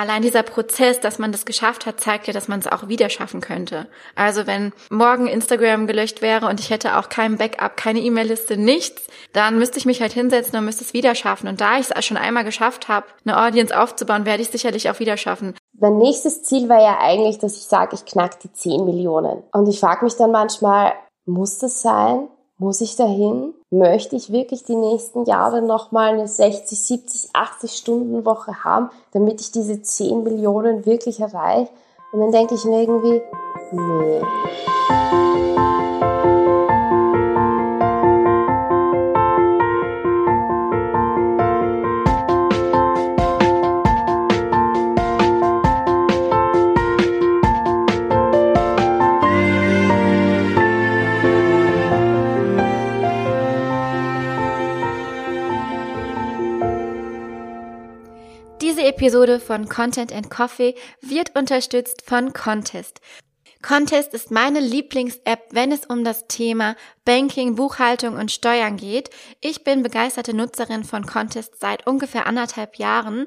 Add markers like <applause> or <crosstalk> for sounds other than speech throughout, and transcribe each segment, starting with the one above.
allein dieser Prozess, dass man das geschafft hat, zeigt ja, dass man es auch wieder schaffen könnte. Also wenn morgen Instagram gelöscht wäre und ich hätte auch kein Backup, keine E-Mail-Liste, nichts, dann müsste ich mich halt hinsetzen und müsste es wieder schaffen. Und da ich es schon einmal geschafft habe, eine Audience aufzubauen, werde ich es sicherlich auch wieder schaffen. Mein nächstes Ziel war ja eigentlich, dass ich sage, ich knack die 10 Millionen. Und ich frage mich dann manchmal, muss das sein? Muss ich dahin? Möchte ich wirklich die nächsten Jahre nochmal eine 60, 70, 80 Stunden Woche haben, damit ich diese 10 Millionen wirklich erreiche? Und dann denke ich mir irgendwie, nee. Episode von Content and Coffee wird unterstützt von Contest. Contest ist meine Lieblings-App, wenn es um das Thema Banking, Buchhaltung und Steuern geht. Ich bin begeisterte Nutzerin von Contest seit ungefähr anderthalb Jahren,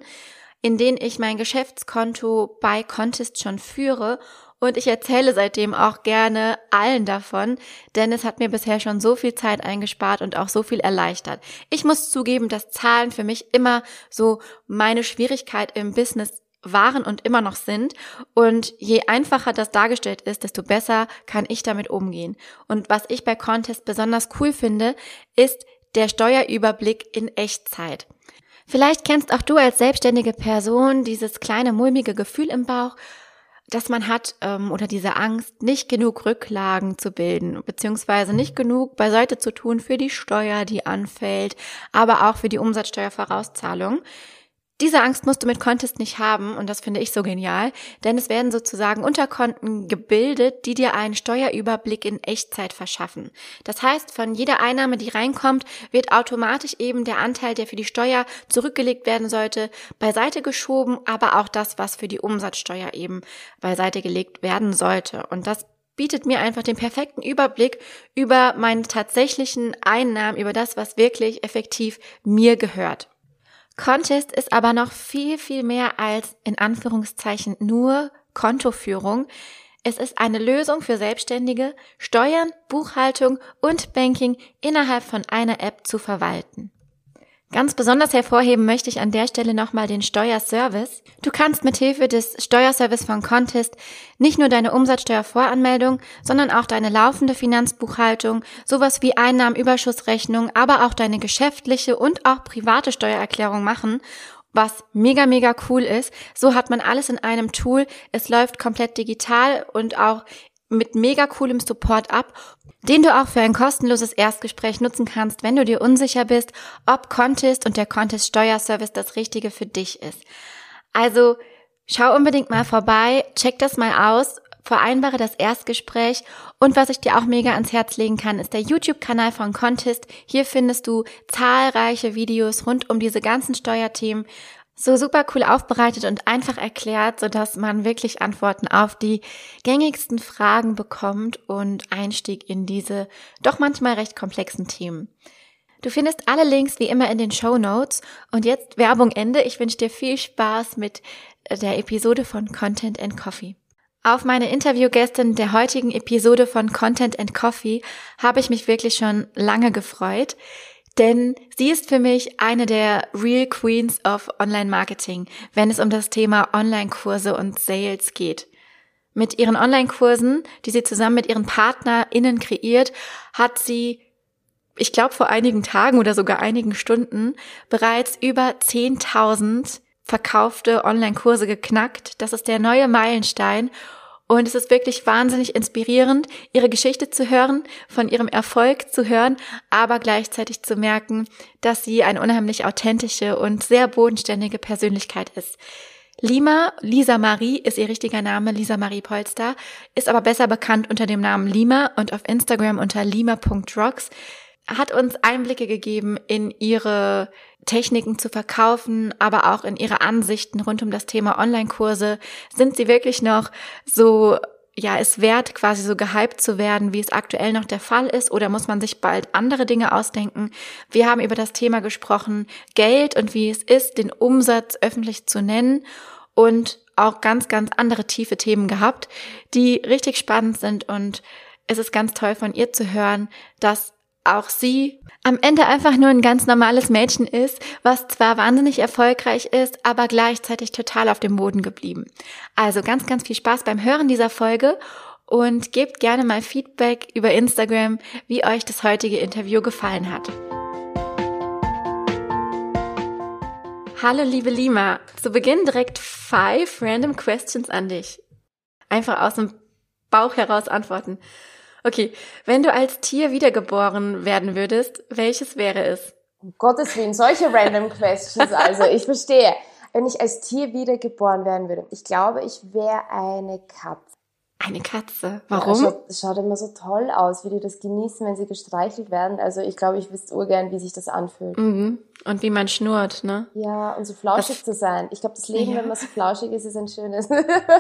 in denen ich mein Geschäftskonto bei Contest schon führe und ich erzähle seitdem auch gerne allen davon, denn es hat mir bisher schon so viel Zeit eingespart und auch so viel erleichtert. Ich muss zugeben, dass Zahlen für mich immer so meine Schwierigkeit im Business waren und immer noch sind. Und je einfacher das dargestellt ist, desto besser kann ich damit umgehen. Und was ich bei Contest besonders cool finde, ist der Steuerüberblick in Echtzeit. Vielleicht kennst auch du als selbstständige Person dieses kleine mulmige Gefühl im Bauch, dass man hat ähm, oder diese Angst, nicht genug Rücklagen zu bilden, beziehungsweise nicht genug beiseite zu tun für die Steuer, die anfällt, aber auch für die Umsatzsteuervorauszahlung. Diese Angst musst du mit Contest nicht haben und das finde ich so genial, denn es werden sozusagen Unterkonten gebildet, die dir einen Steuerüberblick in Echtzeit verschaffen. Das heißt, von jeder Einnahme, die reinkommt, wird automatisch eben der Anteil, der für die Steuer zurückgelegt werden sollte, beiseite geschoben, aber auch das, was für die Umsatzsteuer eben beiseite gelegt werden sollte. Und das bietet mir einfach den perfekten Überblick über meine tatsächlichen Einnahmen, über das, was wirklich effektiv mir gehört. Contest ist aber noch viel, viel mehr als in Anführungszeichen nur Kontoführung. Es ist eine Lösung für Selbstständige, Steuern, Buchhaltung und Banking innerhalb von einer App zu verwalten. Ganz besonders hervorheben möchte ich an der Stelle nochmal den Steuerservice. Du kannst mithilfe des Steuerservice von Contest nicht nur deine Umsatzsteuervoranmeldung, sondern auch deine laufende Finanzbuchhaltung, sowas wie Einnahmenüberschussrechnung, aber auch deine geschäftliche und auch private Steuererklärung machen was mega, mega cool ist. So hat man alles in einem Tool. Es läuft komplett digital und auch mit mega coolem Support ab, den du auch für ein kostenloses Erstgespräch nutzen kannst, wenn du dir unsicher bist, ob Contest und der Contest Steuerservice das Richtige für dich ist. Also schau unbedingt mal vorbei, check das mal aus, vereinbare das Erstgespräch und was ich dir auch mega ans Herz legen kann, ist der YouTube-Kanal von Contest. Hier findest du zahlreiche Videos rund um diese ganzen Steuerthemen so super cool aufbereitet und einfach erklärt, so dass man wirklich Antworten auf die gängigsten Fragen bekommt und Einstieg in diese doch manchmal recht komplexen Themen. Du findest alle Links wie immer in den Show Notes und jetzt Werbung Ende. Ich wünsche dir viel Spaß mit der Episode von Content and Coffee. Auf meine Interviewgästin der heutigen Episode von Content and Coffee habe ich mich wirklich schon lange gefreut. Denn sie ist für mich eine der Real Queens of Online Marketing, wenn es um das Thema Online-Kurse und Sales geht. Mit ihren Online-Kursen, die sie zusammen mit ihren PartnerInnen kreiert, hat sie, ich glaube vor einigen Tagen oder sogar einigen Stunden, bereits über 10.000 verkaufte Online-Kurse geknackt. Das ist der neue Meilenstein und es ist wirklich wahnsinnig inspirierend, ihre Geschichte zu hören, von ihrem Erfolg zu hören, aber gleichzeitig zu merken, dass sie eine unheimlich authentische und sehr bodenständige Persönlichkeit ist. Lima, Lisa Marie ist ihr richtiger Name, Lisa Marie Polster, ist aber besser bekannt unter dem Namen Lima und auf Instagram unter lima.rocks hat uns Einblicke gegeben in ihre Techniken zu verkaufen, aber auch in ihre Ansichten rund um das Thema Online-Kurse. Sind sie wirklich noch so, ja, es wert, quasi so gehypt zu werden, wie es aktuell noch der Fall ist, oder muss man sich bald andere Dinge ausdenken? Wir haben über das Thema gesprochen, Geld und wie es ist, den Umsatz öffentlich zu nennen und auch ganz, ganz andere tiefe Themen gehabt, die richtig spannend sind und es ist ganz toll von ihr zu hören, dass auch sie am Ende einfach nur ein ganz normales Mädchen ist, was zwar wahnsinnig erfolgreich ist, aber gleichzeitig total auf dem Boden geblieben. Also ganz, ganz viel Spaß beim Hören dieser Folge und gebt gerne mal Feedback über Instagram, wie euch das heutige Interview gefallen hat. Hallo liebe Lima, zu Beginn direkt five random questions an dich. Einfach aus dem Bauch heraus antworten. Okay, wenn du als Tier wiedergeboren werden würdest, welches wäre es? Um Gottes Willen, solche random questions. Also ich verstehe. Wenn ich als Tier wiedergeboren werden würde, ich glaube, ich wäre eine Katze. Eine Katze. Warum? Ja, schaut, schaut immer so toll aus, wie die das genießen, wenn sie gestreichelt werden. Also ich glaube, ich wüsste urgern, wie sich das anfühlt. Mhm. Und wie man schnurrt, ne? Ja, und so flauschig das, zu sein. Ich glaube, das Leben, ja. wenn man so flauschig ist, ist ein schönes.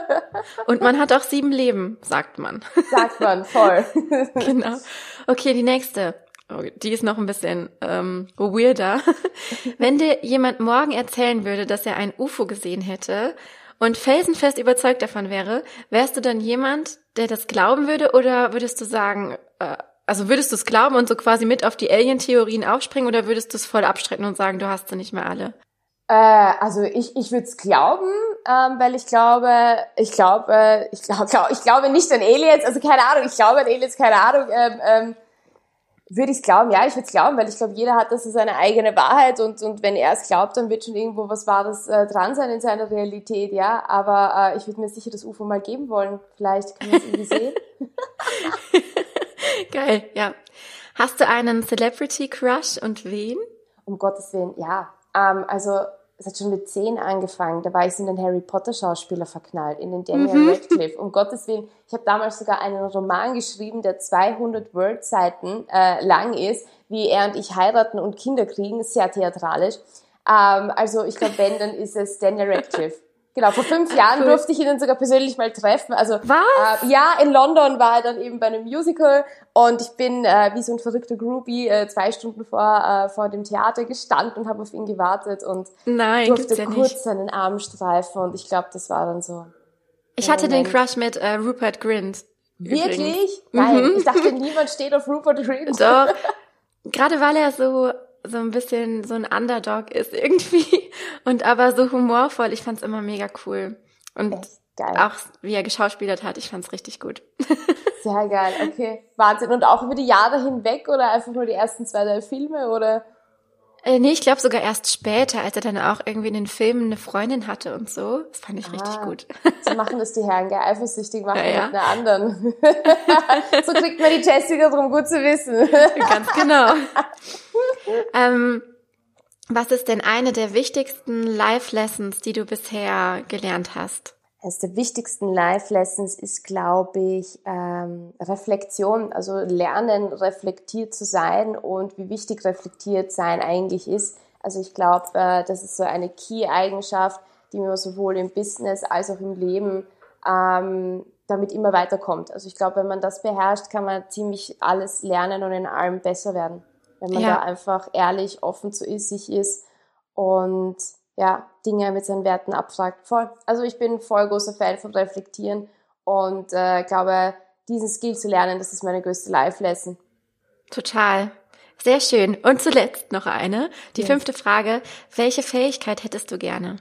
<laughs> und man hat auch sieben Leben, sagt man. <laughs> Sagt man, voll. <laughs> genau. Okay, die nächste. Oh, die ist noch ein bisschen ähm, weirder. Wenn dir jemand morgen erzählen würde, dass er ein UFO gesehen hätte und felsenfest überzeugt davon wäre, wärst du dann jemand, der das glauben würde oder würdest du sagen, äh, also würdest du es glauben und so quasi mit auf die Alien-Theorien aufspringen oder würdest du es voll abstreiten und sagen, du hast sie nicht mehr alle? Äh, also ich, ich würde es glauben, ähm, weil ich glaube, ich glaube, ich glaube, glaub, <laughs> ich glaube nicht an Aliens, also keine Ahnung, ich glaube an Aliens, keine Ahnung. Ähm, ähm, würde ich es glauben? Ja, ich würde es glauben, weil ich glaube, jeder hat das so seine eigene Wahrheit und, und wenn er es glaubt, dann wird schon irgendwo was Wahres äh, dran sein in seiner Realität, ja. Aber äh, ich würde mir sicher das UFO mal geben wollen. Vielleicht können wir es irgendwie sehen. <laughs> <laughs> Geil, ja. Hast du einen Celebrity Crush und wen? Um Gottes Willen, ja. Ähm, also es hat schon mit zehn angefangen. Da war ich in den Harry Potter Schauspieler verknallt, in den Daniel mhm. Radcliffe. Um Gottes Willen, ich habe damals sogar einen Roman geschrieben, der 200 Word-Seiten äh, lang ist, wie er und ich heiraten und Kinder kriegen, sehr theatralisch. Ähm, also ich glaube, wenn, dann ist es Daniel Radcliffe. Genau, vor fünf Jahren cool. durfte ich ihn dann sogar persönlich mal treffen. Also Was? Äh, ja, in London war er dann eben bei einem Musical und ich bin äh, wie so ein verrückter Groupie äh, zwei Stunden vor, äh, vor dem Theater gestanden und habe auf ihn gewartet und Nein, durfte ja kurz nicht. seinen Arm streifen und ich glaube, das war dann so. Ich hatte Moment. den Crush mit äh, Rupert Grint. Wirklich? Übrigens. Nein, mhm. ich dachte, niemand steht auf Rupert Grint. Doch. <laughs> Gerade weil er so so ein bisschen so ein Underdog ist irgendwie <laughs> und aber so humorvoll. Ich fand's immer mega cool. Und auch wie er geschauspielert hat, ich fand's richtig gut. <laughs> Sehr geil, okay. Wahnsinn. Und auch über die Jahre hinweg oder einfach nur die ersten zwei, drei Filme oder? Äh, nee, ich glaube sogar erst später, als er dann auch irgendwie in den Filmen eine Freundin hatte und so. Das fand ich ah, richtig gut. So machen das die Herren, gell? Eifersüchtig machen ja, ja. mit einer anderen. <laughs> so kriegt man die Jessica drum gut zu wissen. <laughs> Ganz genau. ähm, was ist denn eine der wichtigsten Life-Lessons, die du bisher gelernt hast? Eines der wichtigsten Life-Lessons ist, glaube ich, ähm, Reflexion, also lernen, reflektiert zu sein und wie wichtig reflektiert sein eigentlich ist. Also ich glaube, äh, das ist so eine Key-Eigenschaft, die man sowohl im Business als auch im Leben ähm, damit immer weiterkommt. Also ich glaube, wenn man das beherrscht, kann man ziemlich alles lernen und in allem besser werden. Wenn man ja. da einfach ehrlich, offen zu sich ist und ja, Dinge mit seinen Werten abfragt. Voll. Also ich bin voll großer Fan von Reflektieren und äh, glaube, diesen Skill zu lernen, das ist meine größte Life-Lesson. Total. Sehr schön. Und zuletzt noch eine. Die ja. fünfte Frage. Welche Fähigkeit hättest du gerne?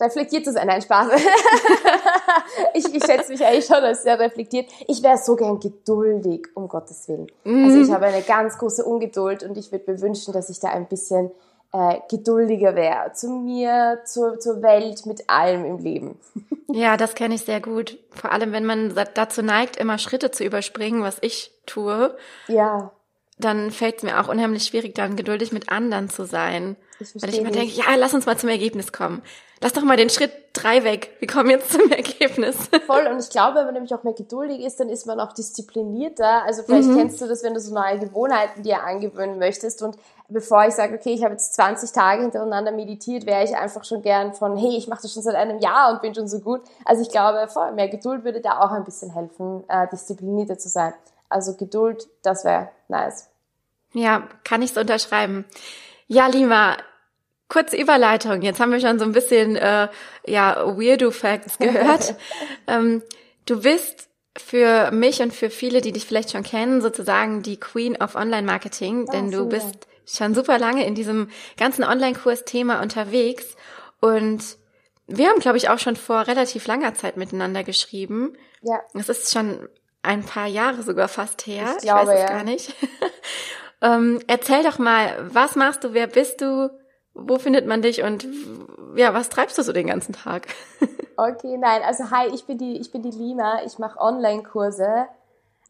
Reflektiert zu sein, nein, Spaß. <laughs> ich, ich schätze mich eigentlich schon als sehr reflektiert. Ich wäre so gern geduldig, um Gottes Willen. Mm. Also ich habe eine ganz große Ungeduld und ich würde mir wünschen, dass ich da ein bisschen äh, geduldiger wäre zu mir, zur, zur Welt, mit allem im Leben. Ja, das kenne ich sehr gut. Vor allem, wenn man dazu neigt, immer Schritte zu überspringen, was ich tue. Ja. Dann fällt es mir auch unheimlich schwierig, dann geduldig mit anderen zu sein. Ich weil ich immer denke, ja, lass uns mal zum Ergebnis kommen. Lass doch mal den Schritt drei weg. Wir kommen jetzt zum Ergebnis. <laughs> Voll. Und ich glaube, wenn man nämlich auch mehr geduldig ist, dann ist man auch disziplinierter. Also vielleicht mhm. kennst du das, wenn du so neue Gewohnheiten dir angewöhnen möchtest. Und bevor ich sage, okay, ich habe jetzt 20 Tage hintereinander meditiert, wäre ich einfach schon gern von, hey, ich mache das schon seit einem Jahr und bin schon so gut. Also ich glaube, voll, mehr Geduld würde da auch ein bisschen helfen, äh, disziplinierter zu sein. Also Geduld, das wäre nice. Ja, kann ich so unterschreiben. Ja, Lima, Kurze Überleitung. Jetzt haben wir schon so ein bisschen äh, ja Weirdo Facts <laughs> gehört. ähm, du bist für mich und für viele, die dich vielleicht schon kennen, sozusagen die Queen of Online Marketing, oh, denn du bist schon super lange in diesem ganzen Online-Kurs-Thema unterwegs und wir haben, glaube ich, auch schon vor relativ langer Zeit miteinander geschrieben. Ja. Es ist schon ein paar Jahre sogar fast her. Ich, glaube, ich weiß es ja. gar nicht. <laughs> ähm, erzähl doch mal, was machst du, wer bist du, wo findet man dich und ja, was treibst du so den ganzen Tag? <laughs> okay, nein, also hi, ich bin die, ich bin die Lina, ich mache Online-Kurse.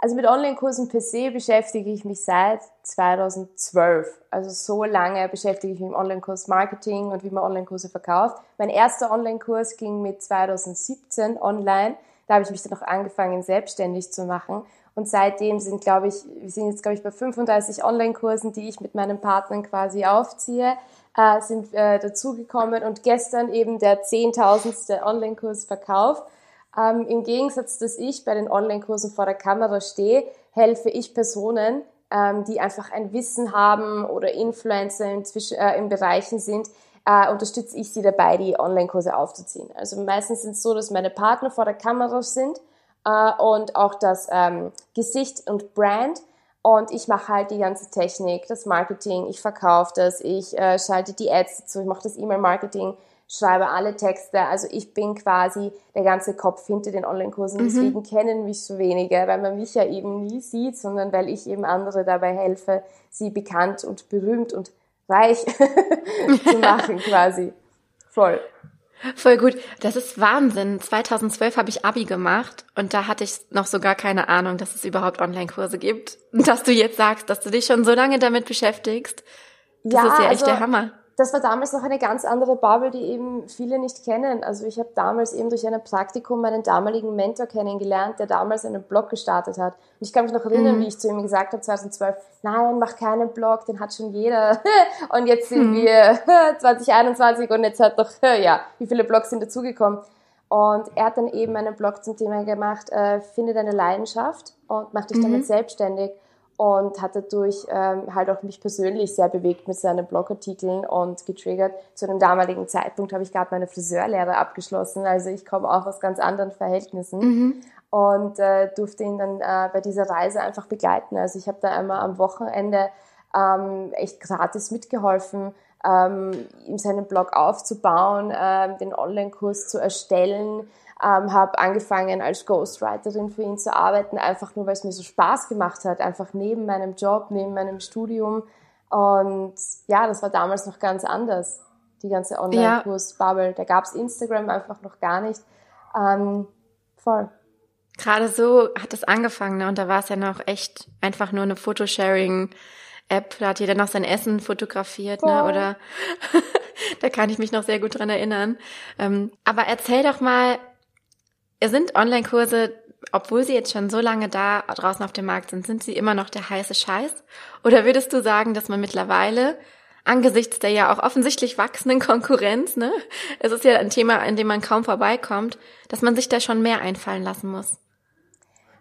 Also mit Online-Kursen per se beschäftige ich mich seit 2012. Also so lange beschäftige ich mich mit Online-Kurs-Marketing und wie man Online-Kurse verkauft. Mein erster Online-Kurs ging mit 2017 online. Da habe ich mich dann auch angefangen, selbstständig zu machen. Und seitdem sind, glaube ich, wir sind jetzt, glaube ich, bei 35 Online-Kursen, die ich mit meinen Partnern quasi aufziehe äh, sind äh, dazugekommen und gestern eben der zehntausendste Online-Kurs verkauft. Ähm, Im Gegensatz, dass ich bei den Online-Kursen vor der Kamera stehe, helfe ich Personen, ähm, die einfach ein Wissen haben oder Influencer in, äh, in Bereichen sind, äh, unterstütze ich sie dabei, die Online-Kurse aufzuziehen. Also meistens sind es so, dass meine Partner vor der Kamera sind äh, und auch das ähm, Gesicht und Brand. Und ich mache halt die ganze Technik, das Marketing, ich verkaufe das, ich äh, schalte die Ads dazu, ich mache das E-Mail-Marketing, schreibe alle Texte. Also ich bin quasi der ganze Kopf hinter den Online-Kursen. Mhm. Deswegen kennen mich so wenige, weil man mich ja eben nie sieht, sondern weil ich eben andere dabei helfe, sie bekannt und berühmt und reich <laughs> zu machen quasi. Voll. Voll gut. Das ist Wahnsinn. 2012 habe ich Abi gemacht und da hatte ich noch so gar keine Ahnung, dass es überhaupt Online-Kurse gibt. Und dass du jetzt sagst, dass du dich schon so lange damit beschäftigst, das ja, ist ja echt also, der Hammer das war damals noch eine ganz andere Bubble, die eben viele nicht kennen. Also ich habe damals eben durch ein Praktikum meinen damaligen Mentor kennengelernt, der damals einen Blog gestartet hat. Und ich kann mich noch erinnern, mhm. wie ich zu ihm gesagt habe 2012, nein, mach keinen Blog, den hat schon jeder. <laughs> Und jetzt sind mhm. wir <laughs> 2021 und jetzt hat doch, <laughs> ja, wie viele Blogs sind dazugekommen? Und er hat dann eben einen Blog zum Thema gemacht, äh, finde deine Leidenschaft und mach dich mhm. damit selbstständig und hat dadurch ähm, halt auch mich persönlich sehr bewegt mit seinen Blogartikeln und getriggert. Zu einem damaligen Zeitpunkt habe ich gerade meine Friseurlehre abgeschlossen, also ich komme auch aus ganz anderen Verhältnissen mhm. und äh, durfte ihn dann äh, bei dieser Reise einfach begleiten. Also ich habe da einmal am Wochenende ähm, echt gratis mitgeholfen, ähm, ihm seinen Blog aufzubauen, ähm, den Online-Kurs zu erstellen, ähm, habe angefangen als Ghostwriterin für ihn zu arbeiten, einfach nur weil es mir so Spaß gemacht hat, einfach neben meinem Job, neben meinem Studium. Und ja, das war damals noch ganz anders, die ganze Online-Kurs-Bubble. Da gab's Instagram einfach noch gar nicht. Ähm, voll. Gerade so hat es angefangen, ne? Und da war es ja noch echt einfach nur eine Photosharing-App. Da hat jeder noch sein Essen fotografiert, ne? Oder <laughs> da kann ich mich noch sehr gut dran erinnern. Ähm, aber erzähl doch mal, sind Online-Kurse, obwohl sie jetzt schon so lange da draußen auf dem Markt sind, sind sie immer noch der heiße Scheiß? Oder würdest du sagen, dass man mittlerweile angesichts der ja auch offensichtlich wachsenden Konkurrenz, ne, es ist ja ein Thema, an dem man kaum vorbeikommt, dass man sich da schon mehr einfallen lassen muss?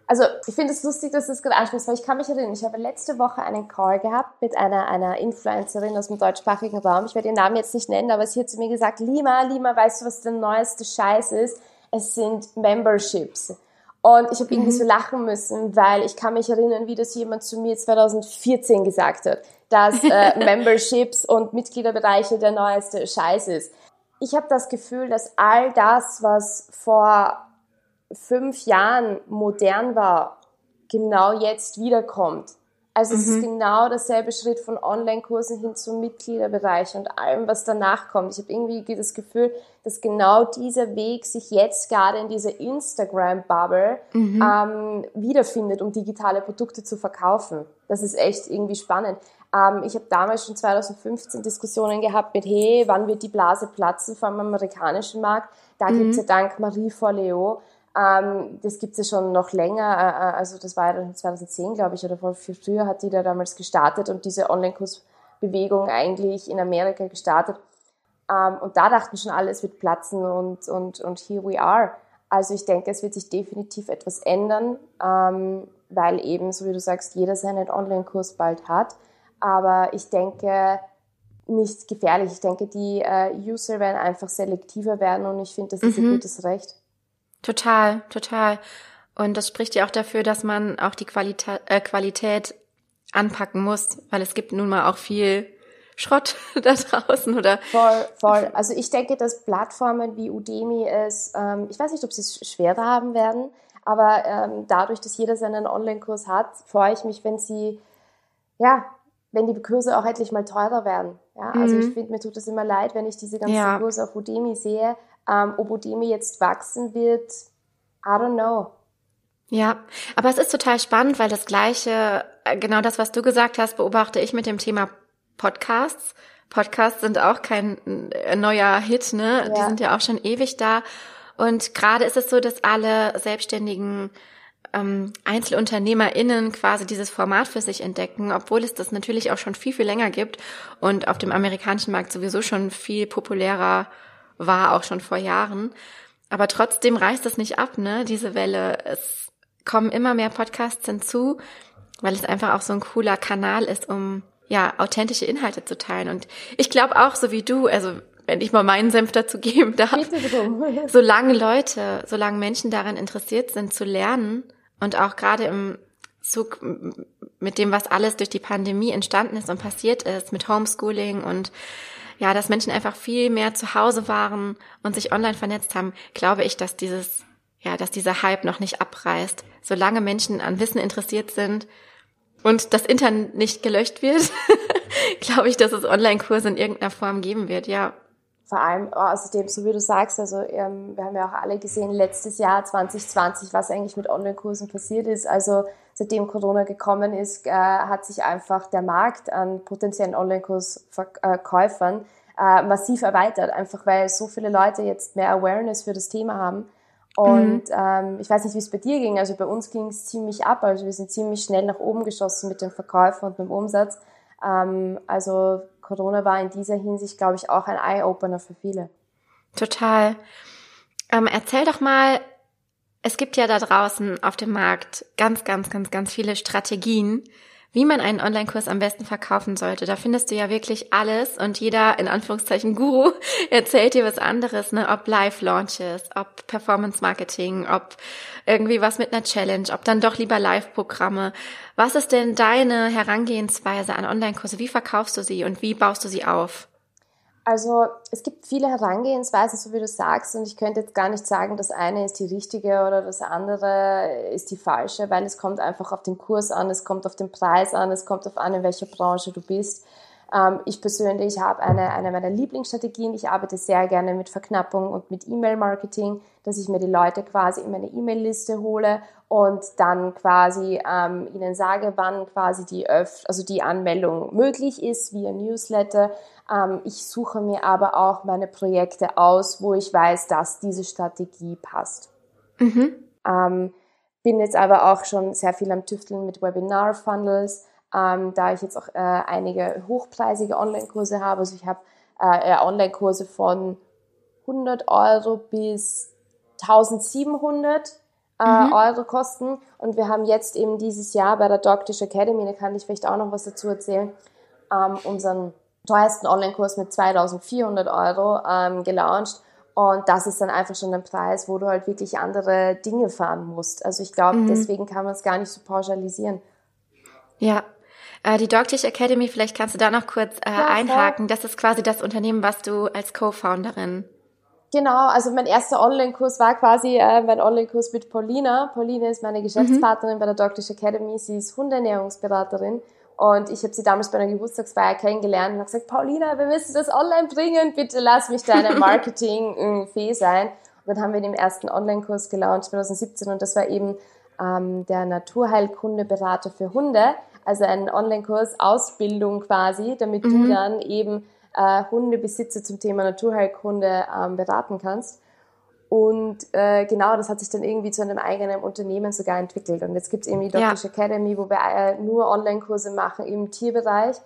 Also ich finde es lustig, dass du es gerade ansprichst, weil ich kann mich erinnern, ich habe letzte Woche einen Call gehabt mit einer, einer Influencerin aus dem deutschsprachigen Raum. Ich werde ihren Namen jetzt nicht nennen, aber sie hat zu mir gesagt, Lima, Lima, weißt du, was der neueste Scheiß ist? Es sind Memberships. Und ich habe irgendwie mhm. so lachen müssen, weil ich kann mich erinnern, wie das jemand zu mir 2014 gesagt hat, dass äh, <laughs> Memberships und Mitgliederbereiche der neueste Scheiß ist. Ich habe das Gefühl, dass all das, was vor fünf Jahren modern war, genau jetzt wiederkommt. Also mhm. es ist mhm. genau derselbe Schritt von Online-Kursen hin zum Mitgliederbereich und allem, was danach kommt. Ich habe irgendwie das Gefühl, dass genau dieser Weg sich jetzt gerade in dieser Instagram-Bubble mhm. ähm, wiederfindet, um digitale Produkte zu verkaufen. Das ist echt irgendwie spannend. Ähm, ich habe damals schon 2015 Diskussionen gehabt mit, hey, wann wird die Blase platzen vom amerikanischen Markt? Da mhm. gibt es ja dank Marie Forleo ähm, das gibt es ja schon noch länger, äh, äh also das war ja 2010, glaube ich, oder viel früher hat die da damals gestartet und diese Online-Kursbewegung eigentlich in Amerika gestartet. Ähm, und da dachten schon alle, es wird platzen und, und, und here we are. Also ich denke, es wird sich definitiv etwas ändern, ähm, weil eben, so wie du sagst, jeder seinen Online-Kurs bald hat. Aber ich denke, nicht gefährlich. Ich denke, die äh, User werden einfach selektiver werden und ich finde, das ist mhm. ein gutes Recht. Total, total. Und das spricht ja auch dafür, dass man auch die Qualita äh, Qualität anpacken muss, weil es gibt nun mal auch viel Schrott <laughs> da draußen, oder? Voll, voll. Also ich denke, dass Plattformen wie Udemy es, ähm, ich weiß nicht, ob sie es schwerer haben werden, aber ähm, dadurch, dass jeder seinen Online-Kurs hat, freue ich mich, wenn sie, ja, wenn die Kurse auch endlich mal teurer werden. Ja, also mhm. ich finde, mir tut es immer leid, wenn ich diese ganzen ja. Kurse auf Udemy sehe. Ähm, ob Udemy jetzt wachsen wird, I don't know. Ja, aber es ist total spannend, weil das Gleiche, äh, genau das, was du gesagt hast, beobachte ich mit dem Thema Podcasts. Podcasts sind auch kein äh, neuer Hit, ne? Ja. Die sind ja auch schon ewig da. Und gerade ist es so, dass alle selbstständigen ähm, EinzelunternehmerInnen quasi dieses Format für sich entdecken, obwohl es das natürlich auch schon viel, viel länger gibt und auf dem amerikanischen Markt sowieso schon viel populärer war, auch schon vor Jahren. Aber trotzdem reißt das nicht ab, ne, diese Welle. Es kommen immer mehr Podcasts hinzu, weil es einfach auch so ein cooler Kanal ist, um ja authentische Inhalte zu teilen. Und ich glaube auch, so wie du, also wenn ich mal meinen Senf dazu geben darf, <laughs> solange Leute, solange Menschen daran interessiert sind zu lernen und auch gerade im Zug mit dem, was alles durch die Pandemie entstanden ist und passiert ist, mit Homeschooling und ja, dass Menschen einfach viel mehr zu Hause waren und sich online vernetzt haben, glaube ich, dass dieses, ja, dass dieser Hype noch nicht abreißt. Solange Menschen an Wissen interessiert sind und das Internet nicht gelöscht wird, <laughs> glaube ich, dass es Online-Kurse in irgendeiner Form geben wird, ja. Vor allem außerdem, so wie du sagst, also ähm, wir haben ja auch alle gesehen, letztes Jahr 2020, was eigentlich mit Online-Kursen passiert ist. Also seitdem Corona gekommen ist, äh, hat sich einfach der Markt an potenziellen Online-Kurskäufern äh, massiv erweitert, einfach weil so viele Leute jetzt mehr Awareness für das Thema haben. Und mhm. ähm, ich weiß nicht, wie es bei dir ging. Also bei uns ging es ziemlich ab. Also wir sind ziemlich schnell nach oben geschossen mit den Verkäufen und mit dem Umsatz. Ähm, also Corona war in dieser Hinsicht, glaube ich, auch ein Eye-Opener für viele. Total. Ähm, erzähl doch mal, es gibt ja da draußen auf dem Markt ganz, ganz, ganz, ganz viele Strategien, wie man einen Online-Kurs am besten verkaufen sollte. Da findest du ja wirklich alles und jeder, in Anführungszeichen, Guru <laughs> erzählt dir was anderes, ne? Ob Live-Launches, ob Performance-Marketing, ob irgendwie was mit einer Challenge, ob dann doch lieber Live-Programme. Was ist denn deine Herangehensweise an Online-Kurse? Wie verkaufst du sie und wie baust du sie auf? Also es gibt viele Herangehensweisen, so wie du sagst, und ich könnte jetzt gar nicht sagen, das eine ist die richtige oder das andere ist die falsche, weil es kommt einfach auf den Kurs an, es kommt auf den Preis an, es kommt auf an, in welcher Branche du bist. Ähm, ich persönlich habe eine, eine meiner Lieblingsstrategien. Ich arbeite sehr gerne mit Verknappung und mit E-Mail-Marketing, dass ich mir die Leute quasi in meine E-Mail-Liste hole und dann quasi ähm, ihnen sage, wann quasi die Öff also die Anmeldung möglich ist via Newsletter. Ähm, ich suche mir aber auch meine Projekte aus, wo ich weiß, dass diese Strategie passt. Mhm. Ähm, bin jetzt aber auch schon sehr viel am Tüfteln mit Webinar-Funnels ähm, da ich jetzt auch äh, einige hochpreisige Online-Kurse habe. Also ich habe äh, Online-Kurse von 100 Euro bis 1700 äh, mhm. Euro kosten. Und wir haben jetzt eben dieses Jahr bei der Doctish Academy, da kann ich vielleicht auch noch was dazu erzählen, ähm, unseren teuersten Online-Kurs mit 2400 Euro ähm, gelauncht. Und das ist dann einfach schon ein Preis, wo du halt wirklich andere Dinge fahren musst. Also ich glaube, mhm. deswegen kann man es gar nicht so pauschalisieren. Ja, äh, die Dogtish Academy, vielleicht kannst du da noch kurz äh, ja, einhaken. Das ist quasi das Unternehmen, was du als Co-Founderin Genau, also mein erster Online-Kurs war quasi äh, mein Online-Kurs mit Paulina. Paulina ist meine Geschäftspartnerin mhm. bei der Dogtish Academy. Sie ist Hundeernährungsberaterin und ich habe sie damals bei einer Geburtstagsfeier kennengelernt und habe gesagt, Paulina, wir müssen das online bringen, bitte lass mich deine <laughs> Marketing-Fee sein. Und dann haben wir den ersten Online-Kurs gelauncht 2017 und das war eben ähm, der Naturheilkunde-Berater für Hunde also ein Online-Kurs, Ausbildung quasi, damit mhm. du dann eben äh, Hundebesitzer zum Thema Naturheilkunde ähm, beraten kannst. Und äh, genau, das hat sich dann irgendwie zu einem eigenen Unternehmen sogar entwickelt. Und jetzt gibt's eben die Doctish ja. Academy, wo wir äh, nur Online-Kurse machen im Tierbereich,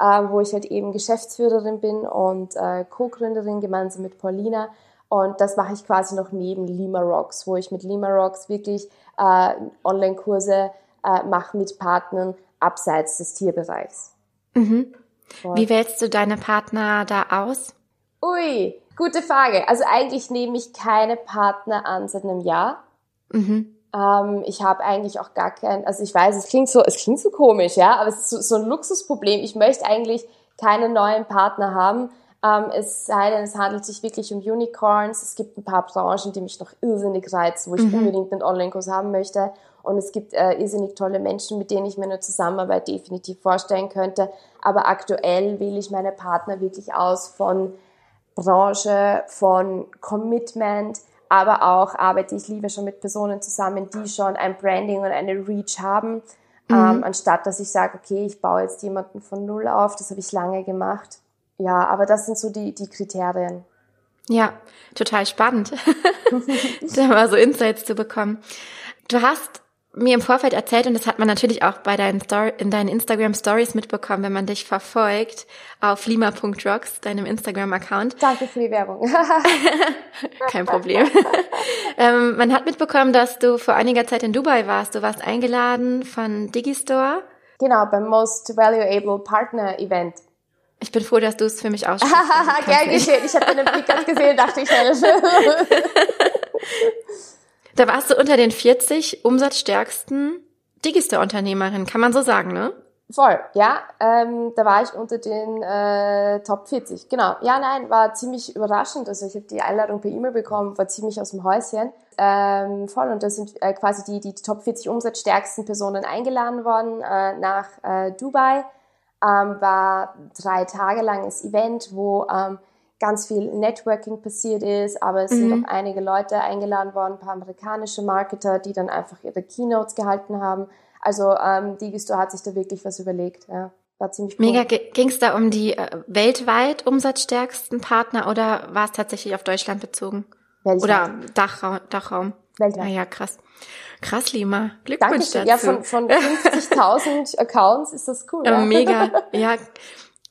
äh, wo ich halt eben Geschäftsführerin bin und äh, Co-Gründerin gemeinsam mit Paulina. Und das mache ich quasi noch neben Lima Rocks, wo ich mit Lima Rocks wirklich äh, Online-Kurse äh, mache mit Partnern, abseits des Tierbereichs. Mhm. Voll. Wie wählst du deine Partner da aus? Ui, gute Frage. Also eigentlich nehme ich keine Partner an seit einem Jahr. Mhm. Ähm, ich habe eigentlich auch gar kein, also ich weiß, es klingt so, es klingt so komisch, ja, aber es ist so, so ein Luxusproblem. Ich möchte eigentlich keinen neuen Partner haben. Ähm, es sei denn, es handelt sich wirklich um Unicorns. Es gibt ein paar Branchen, die mich noch irrsinnig reizen, wo ich mhm. unbedingt einen Online-Kurs haben möchte. Und es gibt äh, irrsinnig tolle Menschen, mit denen ich mir eine Zusammenarbeit definitiv vorstellen könnte. Aber aktuell wähle ich meine Partner wirklich aus von Branche, von Commitment, aber auch arbeite ich lieber schon mit Personen zusammen, die schon ein Branding und eine Reach haben, mhm. ähm, anstatt dass ich sage, okay, ich baue jetzt jemanden von Null auf. Das habe ich lange gemacht. Ja, aber das sind so die, die Kriterien. Ja, total spannend, <laughs> da mal so Insights zu bekommen. Du hast mir im Vorfeld erzählt, und das hat man natürlich auch bei deinen Story, in deinen Instagram Stories mitbekommen, wenn man dich verfolgt, auf lima.rocks, deinem Instagram-Account. Danke für die Werbung. <laughs> Kein Problem. <laughs> ähm, man hat mitbekommen, dass du vor einiger Zeit in Dubai warst. Du warst eingeladen von Digistore. Genau, beim Most Valuable Partner Event. Ich bin froh, dass du es für mich aussprichst. <laughs> Gern geschehen. Ich habe deinen Blick gesehen, dachte ich, Da warst du unter den 40 umsatzstärksten Digistore-Unternehmerinnen, kann man so sagen, ne? Voll, ja. Ähm, da war ich unter den äh, Top 40. Genau. Ja, nein, war ziemlich überraschend. Also ich habe die Einladung per E-Mail bekommen, war ziemlich aus dem Häuschen. Ähm, voll. Und da sind äh, quasi die, die Top 40 umsatzstärksten Personen eingeladen worden äh, nach äh, Dubai. Ähm, war drei Tage langes Event, wo ähm, ganz viel Networking passiert ist, aber es mhm. sind auch einige Leute eingeladen worden, ein paar amerikanische Marketer, die dann einfach ihre Keynotes gehalten haben. Also ähm, Digistore hat sich da wirklich was überlegt. Ja. War ziemlich cool. Mega. Ging es da um die äh, weltweit umsatzstärksten Partner oder war es tatsächlich auf Deutschland bezogen? Weltweit. Oder Dachraum? Dachraum? Weltweit. Ah ja, krass. Krass, Lima. Glückwunsch Dankeschön. dazu. Ja, von, von 50.000 <laughs> Accounts ist das cool. Ja, mega. <laughs> Ja,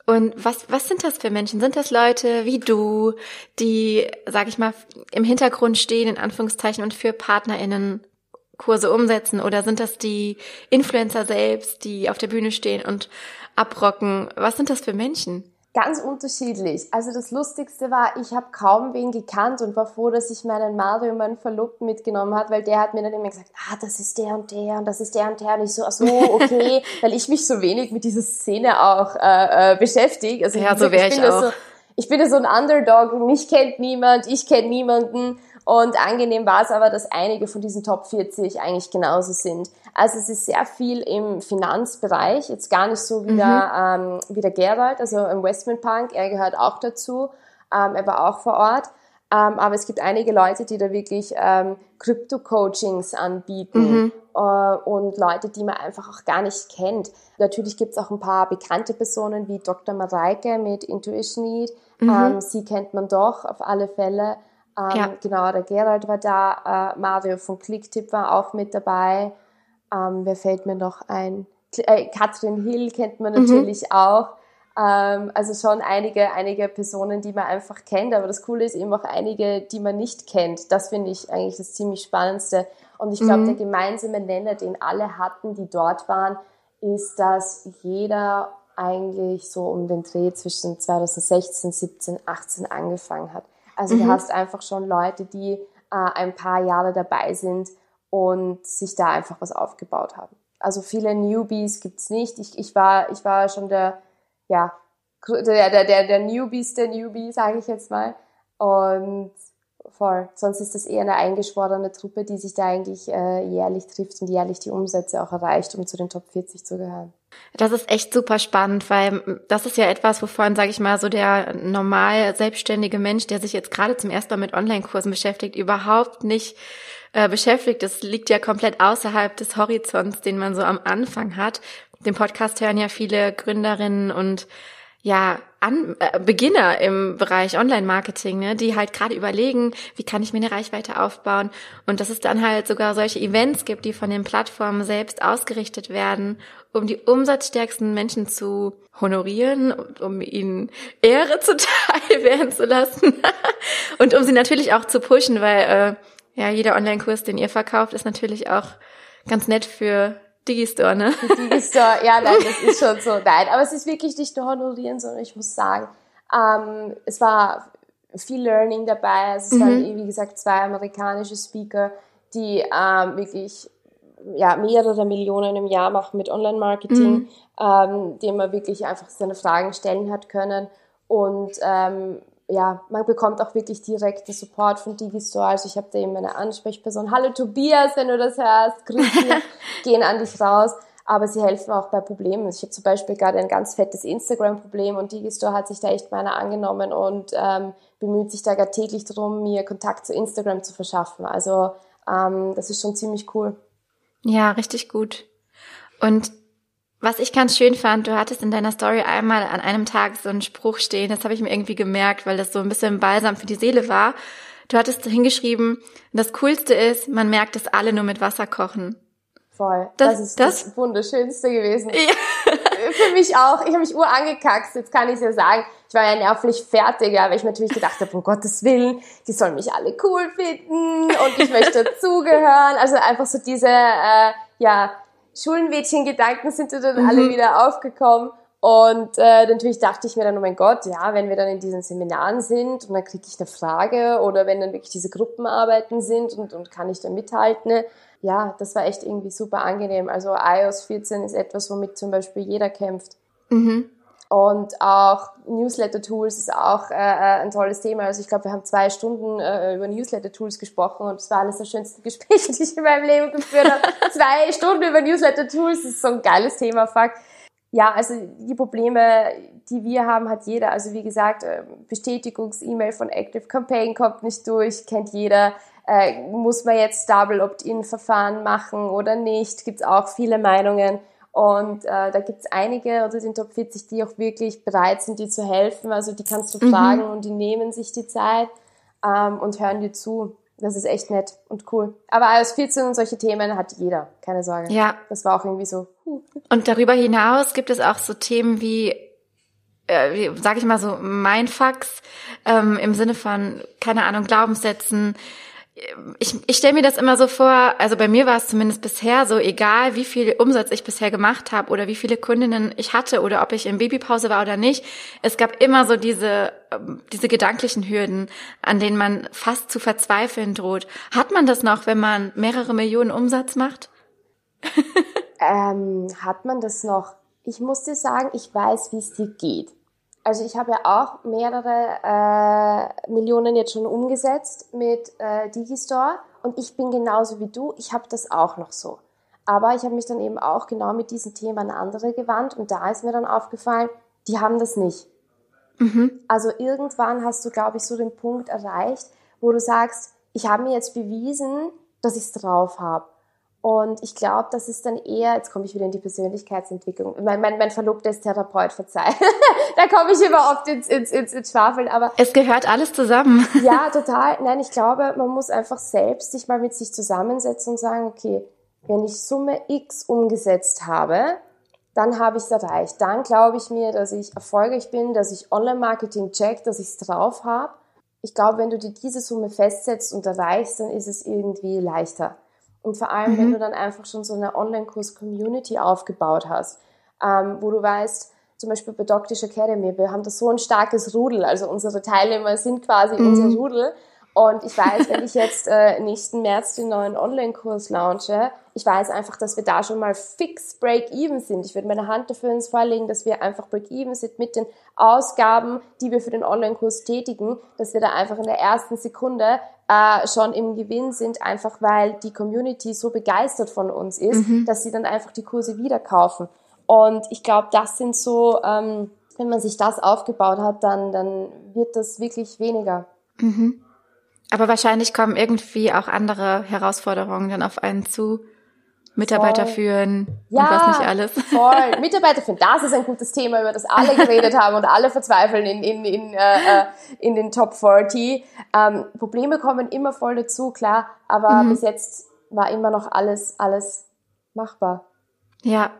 und was, was sind das für Menschen? Sind das Leute wie du, die, sag ich mal, im Hintergrund stehen, in Anführungszeichen, und für PartnerInnen Kurse umsetzen? Oder sind das die Influencer selbst, die auf der Bühne stehen und abrocken? Was sind das für Menschen? Ganz unterschiedlich. Also das Lustigste war, ich habe kaum wen gekannt und war froh, dass ich meinen Mario, meinen Verlobten mitgenommen hat, weil der hat mir dann immer gesagt, ah, das ist der und der und das ist der und der und ich so, ach so, okay, <laughs> weil ich mich so wenig mit dieser Szene auch äh, äh, beschäftige. Also ja, so wäre ich, ich auch. So, ich bin ja so ein Underdog, mich kennt niemand, ich kenne niemanden und angenehm war es aber, dass einige von diesen Top 40 eigentlich genauso sind. Also es ist sehr viel im Finanzbereich, jetzt gar nicht so wie, der, mhm. ähm, wie der Gerald, also im Westman Punk, er gehört auch dazu, ähm, er war auch vor Ort. Ähm, aber es gibt einige Leute, die da wirklich ähm, Krypto-Coachings anbieten mhm. äh, und Leute, die man einfach auch gar nicht kennt. Natürlich gibt es auch ein paar bekannte Personen wie Dr. Mareike mit Intuition Need. Mhm. Ähm, sie kennt man doch auf alle Fälle. Ähm, ja. Genau, der Gerald war da, äh, Mario von Clicktip war auch mit dabei. Ähm, wer fällt mir noch ein? Äh, Katrin Hill kennt man mhm. natürlich mhm. auch. Ähm, also schon einige, einige Personen, die man einfach kennt. Aber das Coole ist eben auch einige, die man nicht kennt. Das finde ich eigentlich das ziemlich Spannendste. Und ich glaube, mhm. der gemeinsame Nenner, den alle hatten, die dort waren, ist, dass jeder eigentlich so um den Dreh zwischen 2016, 17, 18 angefangen hat. Also mhm. du hast einfach schon Leute, die äh, ein paar Jahre dabei sind und sich da einfach was aufgebaut haben. Also viele Newbies gibt's nicht. Ich, ich, war, ich war schon der, ja, der, der, der, der Newbies der Newbie, sage ich jetzt mal. Und voll. Sonst ist das eher eine eingeschworene Truppe, die sich da eigentlich äh, jährlich trifft und jährlich die Umsätze auch erreicht, um zu den Top 40 zu gehören. Das ist echt super spannend, weil das ist ja etwas, wovon, sage ich mal, so der normal selbstständige Mensch, der sich jetzt gerade zum ersten Mal mit Online-Kursen beschäftigt, überhaupt nicht äh, beschäftigt. Das liegt ja komplett außerhalb des Horizonts, den man so am Anfang hat. Den Podcast hören ja viele Gründerinnen und ja, An äh, Beginner im Bereich Online-Marketing, ne, die halt gerade überlegen, wie kann ich mir eine Reichweite aufbauen? Und dass es dann halt sogar solche Events gibt, die von den Plattformen selbst ausgerichtet werden, um die umsatzstärksten Menschen zu honorieren, um ihnen Ehre <laughs> zuteil werden zu lassen. <laughs> Und um sie natürlich auch zu pushen, weil äh, ja jeder Online-Kurs, den ihr verkauft, ist natürlich auch ganz nett für Digistore, ne? Digistore, ja, nein, das <laughs> ist schon so. Nein, aber es ist wirklich nicht nur honorieren, sondern ich muss sagen, ähm, es war viel Learning dabei. Also es mhm. waren, wie gesagt, zwei amerikanische Speaker, die ähm, wirklich ja, mehrere Millionen im Jahr machen mit Online-Marketing, mhm. ähm, dem man wirklich einfach seine Fragen stellen hat können. Und ähm, ja, man bekommt auch wirklich direkten Support von Digistore. Also ich habe da eben eine Ansprechperson. Hallo Tobias, wenn du das hörst, grüß dich, <laughs> gehen an dich raus. Aber sie helfen auch bei Problemen. Ich habe zum Beispiel gerade ein ganz fettes Instagram-Problem und Digistore hat sich da echt meiner angenommen und ähm, bemüht sich da gar täglich darum, mir Kontakt zu Instagram zu verschaffen. Also ähm, das ist schon ziemlich cool. Ja, richtig gut. Und was ich ganz schön fand, du hattest in deiner Story einmal an einem Tag so einen Spruch stehen, das habe ich mir irgendwie gemerkt, weil das so ein bisschen balsam für die Seele war. Du hattest hingeschrieben, das Coolste ist, man merkt, dass alle nur mit Wasser kochen. Voll. Das, das ist das, das Wunderschönste gewesen. Ja. <laughs> Für mich auch. Ich habe mich urangekackst, jetzt kann ich ja sagen. Ich war ja nervlich fertig, weil ich natürlich gedacht habe, um Gottes Willen, die sollen mich alle cool finden und ich möchte <laughs> dazugehören. Also einfach so diese, äh, ja, Schulenmädchen-Gedanken sind dann mhm. alle wieder aufgekommen. Und äh, natürlich dachte ich mir dann, oh mein Gott, ja, wenn wir dann in diesen Seminaren sind und dann kriege ich eine Frage oder wenn dann wirklich diese Gruppenarbeiten sind und, und kann ich da mithalten, ja, das war echt irgendwie super angenehm. Also iOS 14 ist etwas, womit zum Beispiel jeder kämpft. Mhm. Und auch Newsletter-Tools ist auch äh, äh, ein tolles Thema. Also ich glaube, wir haben zwei Stunden äh, über Newsletter-Tools gesprochen und es war eines der schönsten <laughs> Gespräche, die ich in meinem Leben geführt habe. zwei Stunden über Newsletter-Tools, ist so ein geiles Thema, fuck. Ja, also die Probleme, die wir haben, hat jeder. Also wie gesagt, äh, Bestätigungs-E-Mail von Active Campaign kommt nicht durch, kennt jeder. Äh, muss man jetzt Double Opt-in-Verfahren machen oder nicht? Gibt es auch viele Meinungen. Und äh, da gibt's einige unter den Top 40, die auch wirklich bereit sind, dir zu helfen. Also die kannst du mhm. fragen und die nehmen sich die Zeit ähm, und hören dir zu. Das ist echt nett und cool. Aber iOS 14 und solche Themen hat jeder, keine Sorge. Ja. Das war auch irgendwie so. Und darüber hinaus gibt es auch so Themen wie äh, wie, sag ich mal so, Mindfucks ähm, im Sinne von, keine Ahnung, Glaubenssätzen, ich, ich stelle mir das immer so vor, also bei mir war es zumindest bisher so, egal wie viel Umsatz ich bisher gemacht habe oder wie viele Kundinnen ich hatte oder ob ich in Babypause war oder nicht, es gab immer so diese, ähm, diese gedanklichen Hürden, an denen man fast zu verzweifeln droht. Hat man das noch, wenn man mehrere Millionen Umsatz macht? <laughs> ähm, hat man das noch? Ich muss dir sagen, ich weiß, wie es dir geht also ich habe ja auch mehrere äh, Millionen jetzt schon umgesetzt mit äh, Digistore und ich bin genauso wie du, ich habe das auch noch so. Aber ich habe mich dann eben auch genau mit diesem Thema an andere gewandt und da ist mir dann aufgefallen, die haben das nicht. Mhm. Also irgendwann hast du, glaube ich, so den Punkt erreicht, wo du sagst, ich habe mir jetzt bewiesen, dass ich es drauf habe. Und ich glaube, das ist dann eher, jetzt komme ich wieder in die Persönlichkeitsentwicklung. Mein, mein, mein Verlobter ist Therapeut, verzeih. <laughs> da komme ich immer oft ins, ins, ins, ins Schwafeln. Aber es gehört alles zusammen. <laughs> ja, total. Nein, ich glaube, man muss einfach selbst sich mal mit sich zusammensetzen und sagen, okay, wenn ich Summe X umgesetzt habe, dann habe ich es erreicht. Dann glaube ich mir, dass ich erfolgreich bin, dass ich Online-Marketing check, dass ich es drauf habe. Ich glaube, wenn du dir diese Summe festsetzt und erreichst, dann ist es irgendwie leichter. Und vor allem, mhm. wenn du dann einfach schon so eine Online-Kurs-Community aufgebaut hast, ähm, wo du weißt, zum Beispiel bei Doctish Academy, wir haben da so ein starkes Rudel, also unsere Teilnehmer sind quasi mhm. unser Rudel und ich weiß, wenn ich jetzt äh, nächsten März den neuen Online-Kurs launche, ich weiß einfach, dass wir da schon mal fix Break-Even sind. Ich würde meine Hand dafür ins Feuer legen, dass wir einfach Break-Even sind mit den Ausgaben, die wir für den Online-Kurs tätigen, dass wir da einfach in der ersten Sekunde äh, schon im Gewinn sind, einfach weil die Community so begeistert von uns ist, mhm. dass sie dann einfach die Kurse wieder kaufen. Und ich glaube, das sind so, ähm, wenn man sich das aufgebaut hat, dann, dann wird das wirklich weniger. Mhm. Aber wahrscheinlich kommen irgendwie auch andere Herausforderungen dann auf einen zu. Mitarbeiter voll. führen ja, und was nicht alles. Voll. <laughs> Mitarbeiter führen, das ist ein gutes Thema, über das alle geredet haben und alle verzweifeln in, in, in, äh, äh in den Top 40. Ähm, Probleme kommen immer voll dazu, klar, aber mhm. bis jetzt war immer noch alles, alles machbar. Ja,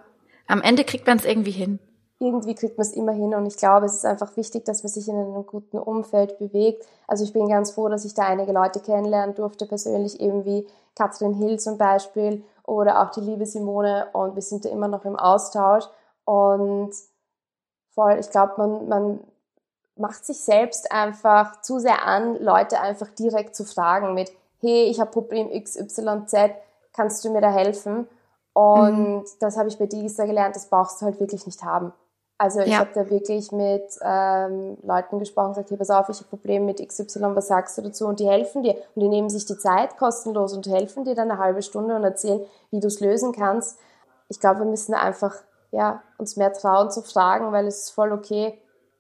am Ende kriegt man es irgendwie hin irgendwie kriegt man es immer hin und ich glaube, es ist einfach wichtig, dass man sich in einem guten Umfeld bewegt. Also ich bin ganz froh, dass ich da einige Leute kennenlernen durfte, persönlich eben wie Katrin Hill zum Beispiel oder auch die liebe Simone und wir sind da immer noch im Austausch und voll, ich glaube, man, man macht sich selbst einfach zu sehr an, Leute einfach direkt zu fragen mit, hey, ich habe Problem XYZ, kannst du mir da helfen? Und mhm. das habe ich bei Digista gelernt, das brauchst du halt wirklich nicht haben. Also ich ja. habe da wirklich mit ähm, Leuten gesprochen, gesagt, hey, pass auf, ich habe Probleme mit XY, was sagst du dazu? Und die helfen dir. Und die nehmen sich die Zeit kostenlos und helfen dir dann eine halbe Stunde und erzählen, wie du es lösen kannst. Ich glaube, wir müssen einfach ja, uns mehr trauen zu fragen, weil es ist voll okay.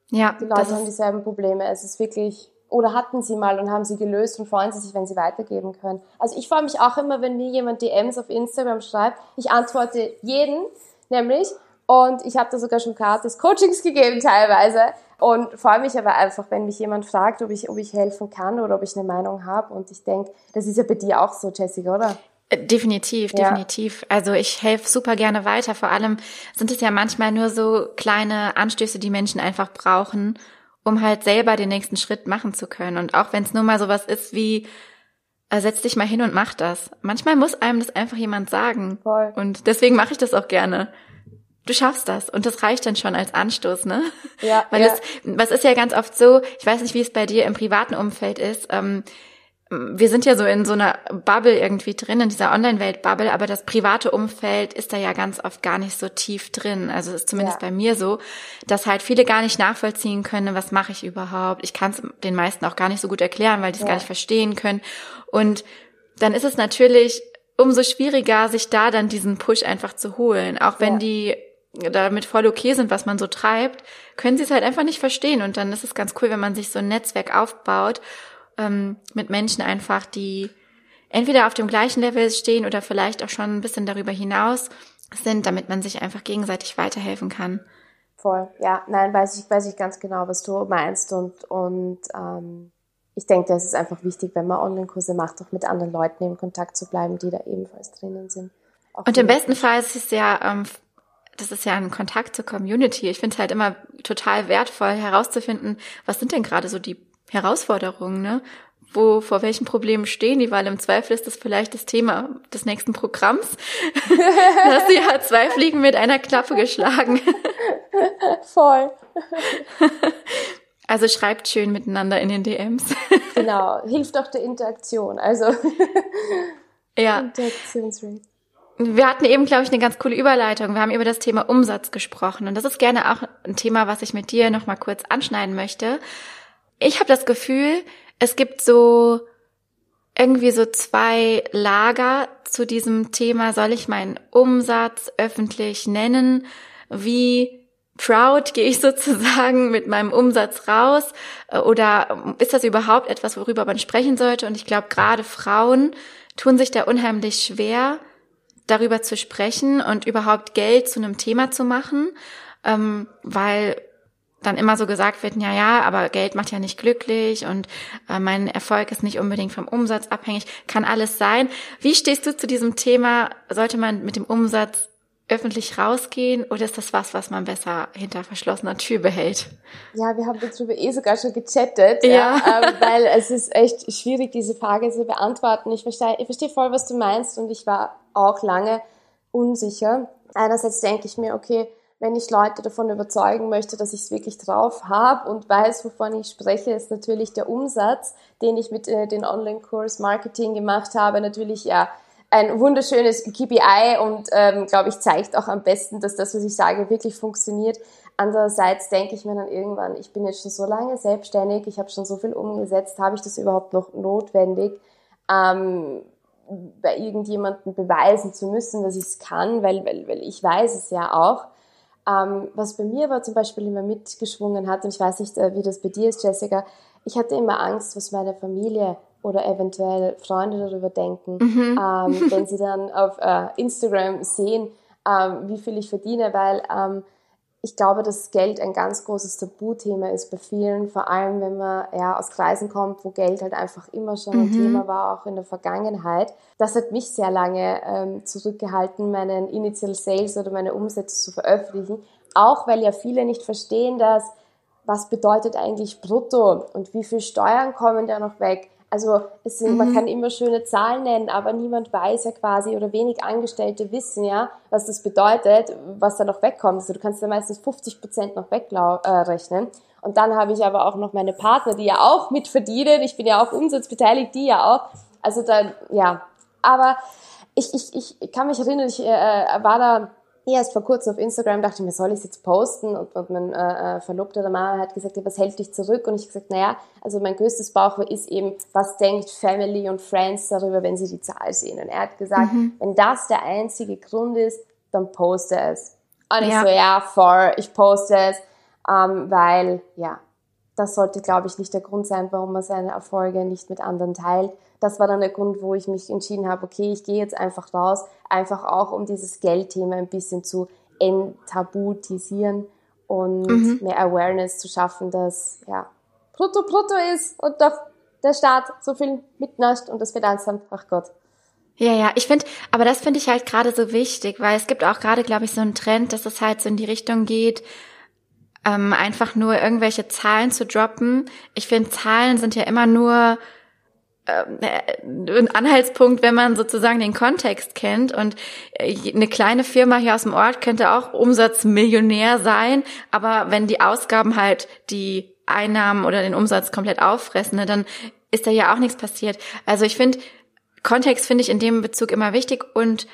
Ja, die Leute haben dieselben Probleme. Es ist wirklich, oder hatten sie mal und haben sie gelöst und freuen sie sich, wenn sie weitergeben können. Also ich freue mich auch immer, wenn mir jemand DMs auf Instagram schreibt. Ich antworte jeden, nämlich, und ich habe da sogar schon gratis Coachings gegeben teilweise. Und freue mich aber einfach, wenn mich jemand fragt, ob ich, ob ich helfen kann oder ob ich eine Meinung habe. Und ich denke, das ist ja bei dir auch so, Jessica, oder? Äh, definitiv, ja. definitiv. Also ich helfe super gerne weiter. Vor allem sind es ja manchmal nur so kleine Anstöße, die Menschen einfach brauchen, um halt selber den nächsten Schritt machen zu können. Und auch wenn es nur mal sowas ist wie, äh, setz dich mal hin und mach das. Manchmal muss einem das einfach jemand sagen. Voll. Und deswegen mache ich das auch gerne. Du schaffst das und das reicht dann schon als Anstoß, ne? Ja. Weil ja. es, was ist ja ganz oft so, ich weiß nicht, wie es bei dir im privaten Umfeld ist, ähm, wir sind ja so in so einer Bubble irgendwie drin, in dieser Online-Welt-Bubble, aber das private Umfeld ist da ja ganz oft gar nicht so tief drin. Also ist zumindest ja. bei mir so, dass halt viele gar nicht nachvollziehen können, was mache ich überhaupt. Ich kann es den meisten auch gar nicht so gut erklären, weil die es ja. gar nicht verstehen können. Und dann ist es natürlich umso schwieriger, sich da dann diesen Push einfach zu holen. Auch wenn ja. die damit voll okay sind, was man so treibt, können sie es halt einfach nicht verstehen. Und dann ist es ganz cool, wenn man sich so ein Netzwerk aufbaut ähm, mit Menschen einfach, die entweder auf dem gleichen Level stehen oder vielleicht auch schon ein bisschen darüber hinaus sind, damit man sich einfach gegenseitig weiterhelfen kann. Voll, ja, nein, weiß ich, weiß ich ganz genau, was du meinst und, und ähm, ich denke, das ist einfach wichtig, wenn man Online-Kurse macht, auch mit anderen Leuten in Kontakt zu bleiben, die da ebenfalls drinnen sind. Auch und im besten Fall ist es ja, ähm, das ist ja ein Kontakt zur Community. Ich finde es halt immer total wertvoll herauszufinden, was sind denn gerade so die Herausforderungen, ne? Wo, vor welchen Problemen stehen die, weil im Zweifel ist das vielleicht das Thema des nächsten Programms. da hast du ja zwei Fliegen mit einer Klappe geschlagen. <laughs> Voll. Also schreibt schön miteinander in den DMs. genau, hilft auch der Interaktion. Also ja. Interaktionsrate. Wir hatten eben, glaube ich, eine ganz coole Überleitung. Wir haben über das Thema Umsatz gesprochen und das ist gerne auch ein Thema, was ich mit dir noch mal kurz anschneiden möchte ich habe das Gefühl, es gibt so irgendwie so zwei Lager zu diesem Thema. Soll ich meinen Umsatz öffentlich nennen? Wie proud gehe ich <laughs> sozusagen mit meinem Umsatz raus? Oder ist das überhaupt etwas, worüber man sprechen sollte? Und ich glaube, gerade Frauen tun sich da unheimlich schwer, darüber zu sprechen und überhaupt Geld zu einem Thema zu machen, ähm, weil dann immer so gesagt wird, ja, ja, aber Geld macht ja nicht glücklich und äh, mein Erfolg ist nicht unbedingt vom Umsatz abhängig, kann alles sein. Wie stehst du zu diesem Thema? Sollte man mit dem Umsatz öffentlich rausgehen oder ist das was, was man besser hinter verschlossener Tür behält? Ja, wir haben darüber eh sogar schon gechattet, ja. ja ähm, weil es ist echt schwierig, diese Frage zu beantworten. Ich verstehe, ich verstehe voll, was du meinst und ich war auch lange unsicher. Einerseits denke ich mir, okay, wenn ich Leute davon überzeugen möchte, dass ich es wirklich drauf habe und weiß, wovon ich spreche, ist natürlich der Umsatz, den ich mit äh, den Online-Kurs Marketing gemacht habe, natürlich ja ein wunderschönes KPI und ähm, glaube ich zeigt auch am besten, dass das, was ich sage, wirklich funktioniert. Andererseits denke ich mir dann irgendwann, ich bin jetzt schon so lange selbstständig, ich habe schon so viel umgesetzt, habe ich das überhaupt noch notwendig? Ähm, bei irgendjemandem beweisen zu müssen, dass ich es kann, weil, weil, weil ich weiß es ja auch. Ähm, was bei mir aber zum Beispiel immer mitgeschwungen hat, und ich weiß nicht, äh, wie das bei dir ist, Jessica, ich hatte immer Angst, was meine Familie oder eventuell Freunde darüber denken, mhm. ähm, wenn sie dann auf äh, Instagram sehen, ähm, wie viel ich verdiene, weil ähm, ich glaube, dass Geld ein ganz großes Tabuthema ist bei vielen, vor allem wenn man ja aus Kreisen kommt, wo Geld halt einfach immer schon ein mhm. Thema war, auch in der Vergangenheit. Das hat mich sehr lange ähm, zurückgehalten, meinen Initial Sales oder meine Umsätze zu veröffentlichen, auch weil ja viele nicht verstehen, dass was bedeutet eigentlich brutto und wie viel Steuern kommen da noch weg. Also es sind, mhm. man kann immer schöne Zahlen nennen, aber niemand weiß ja quasi oder wenig Angestellte wissen ja, was das bedeutet, was da noch wegkommt. Also du kannst da meistens 50 Prozent noch wegrechnen. Äh, und dann habe ich aber auch noch meine Partner, die ja auch mitverdienen. Ich bin ja auch umsatzbeteiligt, die ja auch. Also da, ja. Aber ich, ich, ich kann mich erinnern, ich äh, war da erst vor kurzem auf Instagram, dachte ich mir, soll ich es jetzt posten? Und, und mein äh, äh Verlobter der Mama hat gesagt, ja, was hält dich zurück? Und ich gesagt, naja, also mein größtes Bauchweh ist eben, was denkt Family und Friends darüber, wenn sie die Zahl sehen? Und er hat gesagt, mhm. wenn das der einzige Grund ist, dann poste es. Und ich so, ja, voll, ich poste es, ähm, weil, ja, das sollte, glaube ich, nicht der Grund sein, warum man seine Erfolge nicht mit anderen teilt. Das war dann der Grund, wo ich mich entschieden habe, okay, ich gehe jetzt einfach raus, einfach auch um dieses Geldthema ein bisschen zu entabutisieren und mhm. mehr Awareness zu schaffen, dass ja brutto brutto ist und doch der Staat so viel mitnascht und das Finanzamt, ach Gott. Ja, ja, ich finde, aber das finde ich halt gerade so wichtig, weil es gibt auch gerade, glaube ich, so einen Trend, dass es halt so in die Richtung geht, ähm, einfach nur irgendwelche Zahlen zu droppen. Ich finde, Zahlen sind ja immer nur ähm, äh, ein Anhaltspunkt, wenn man sozusagen den Kontext kennt. Und äh, eine kleine Firma hier aus dem Ort könnte auch Umsatzmillionär sein, aber wenn die Ausgaben halt die Einnahmen oder den Umsatz komplett auffressen, ne, dann ist da ja auch nichts passiert. Also ich finde, Kontext finde ich in dem Bezug immer wichtig und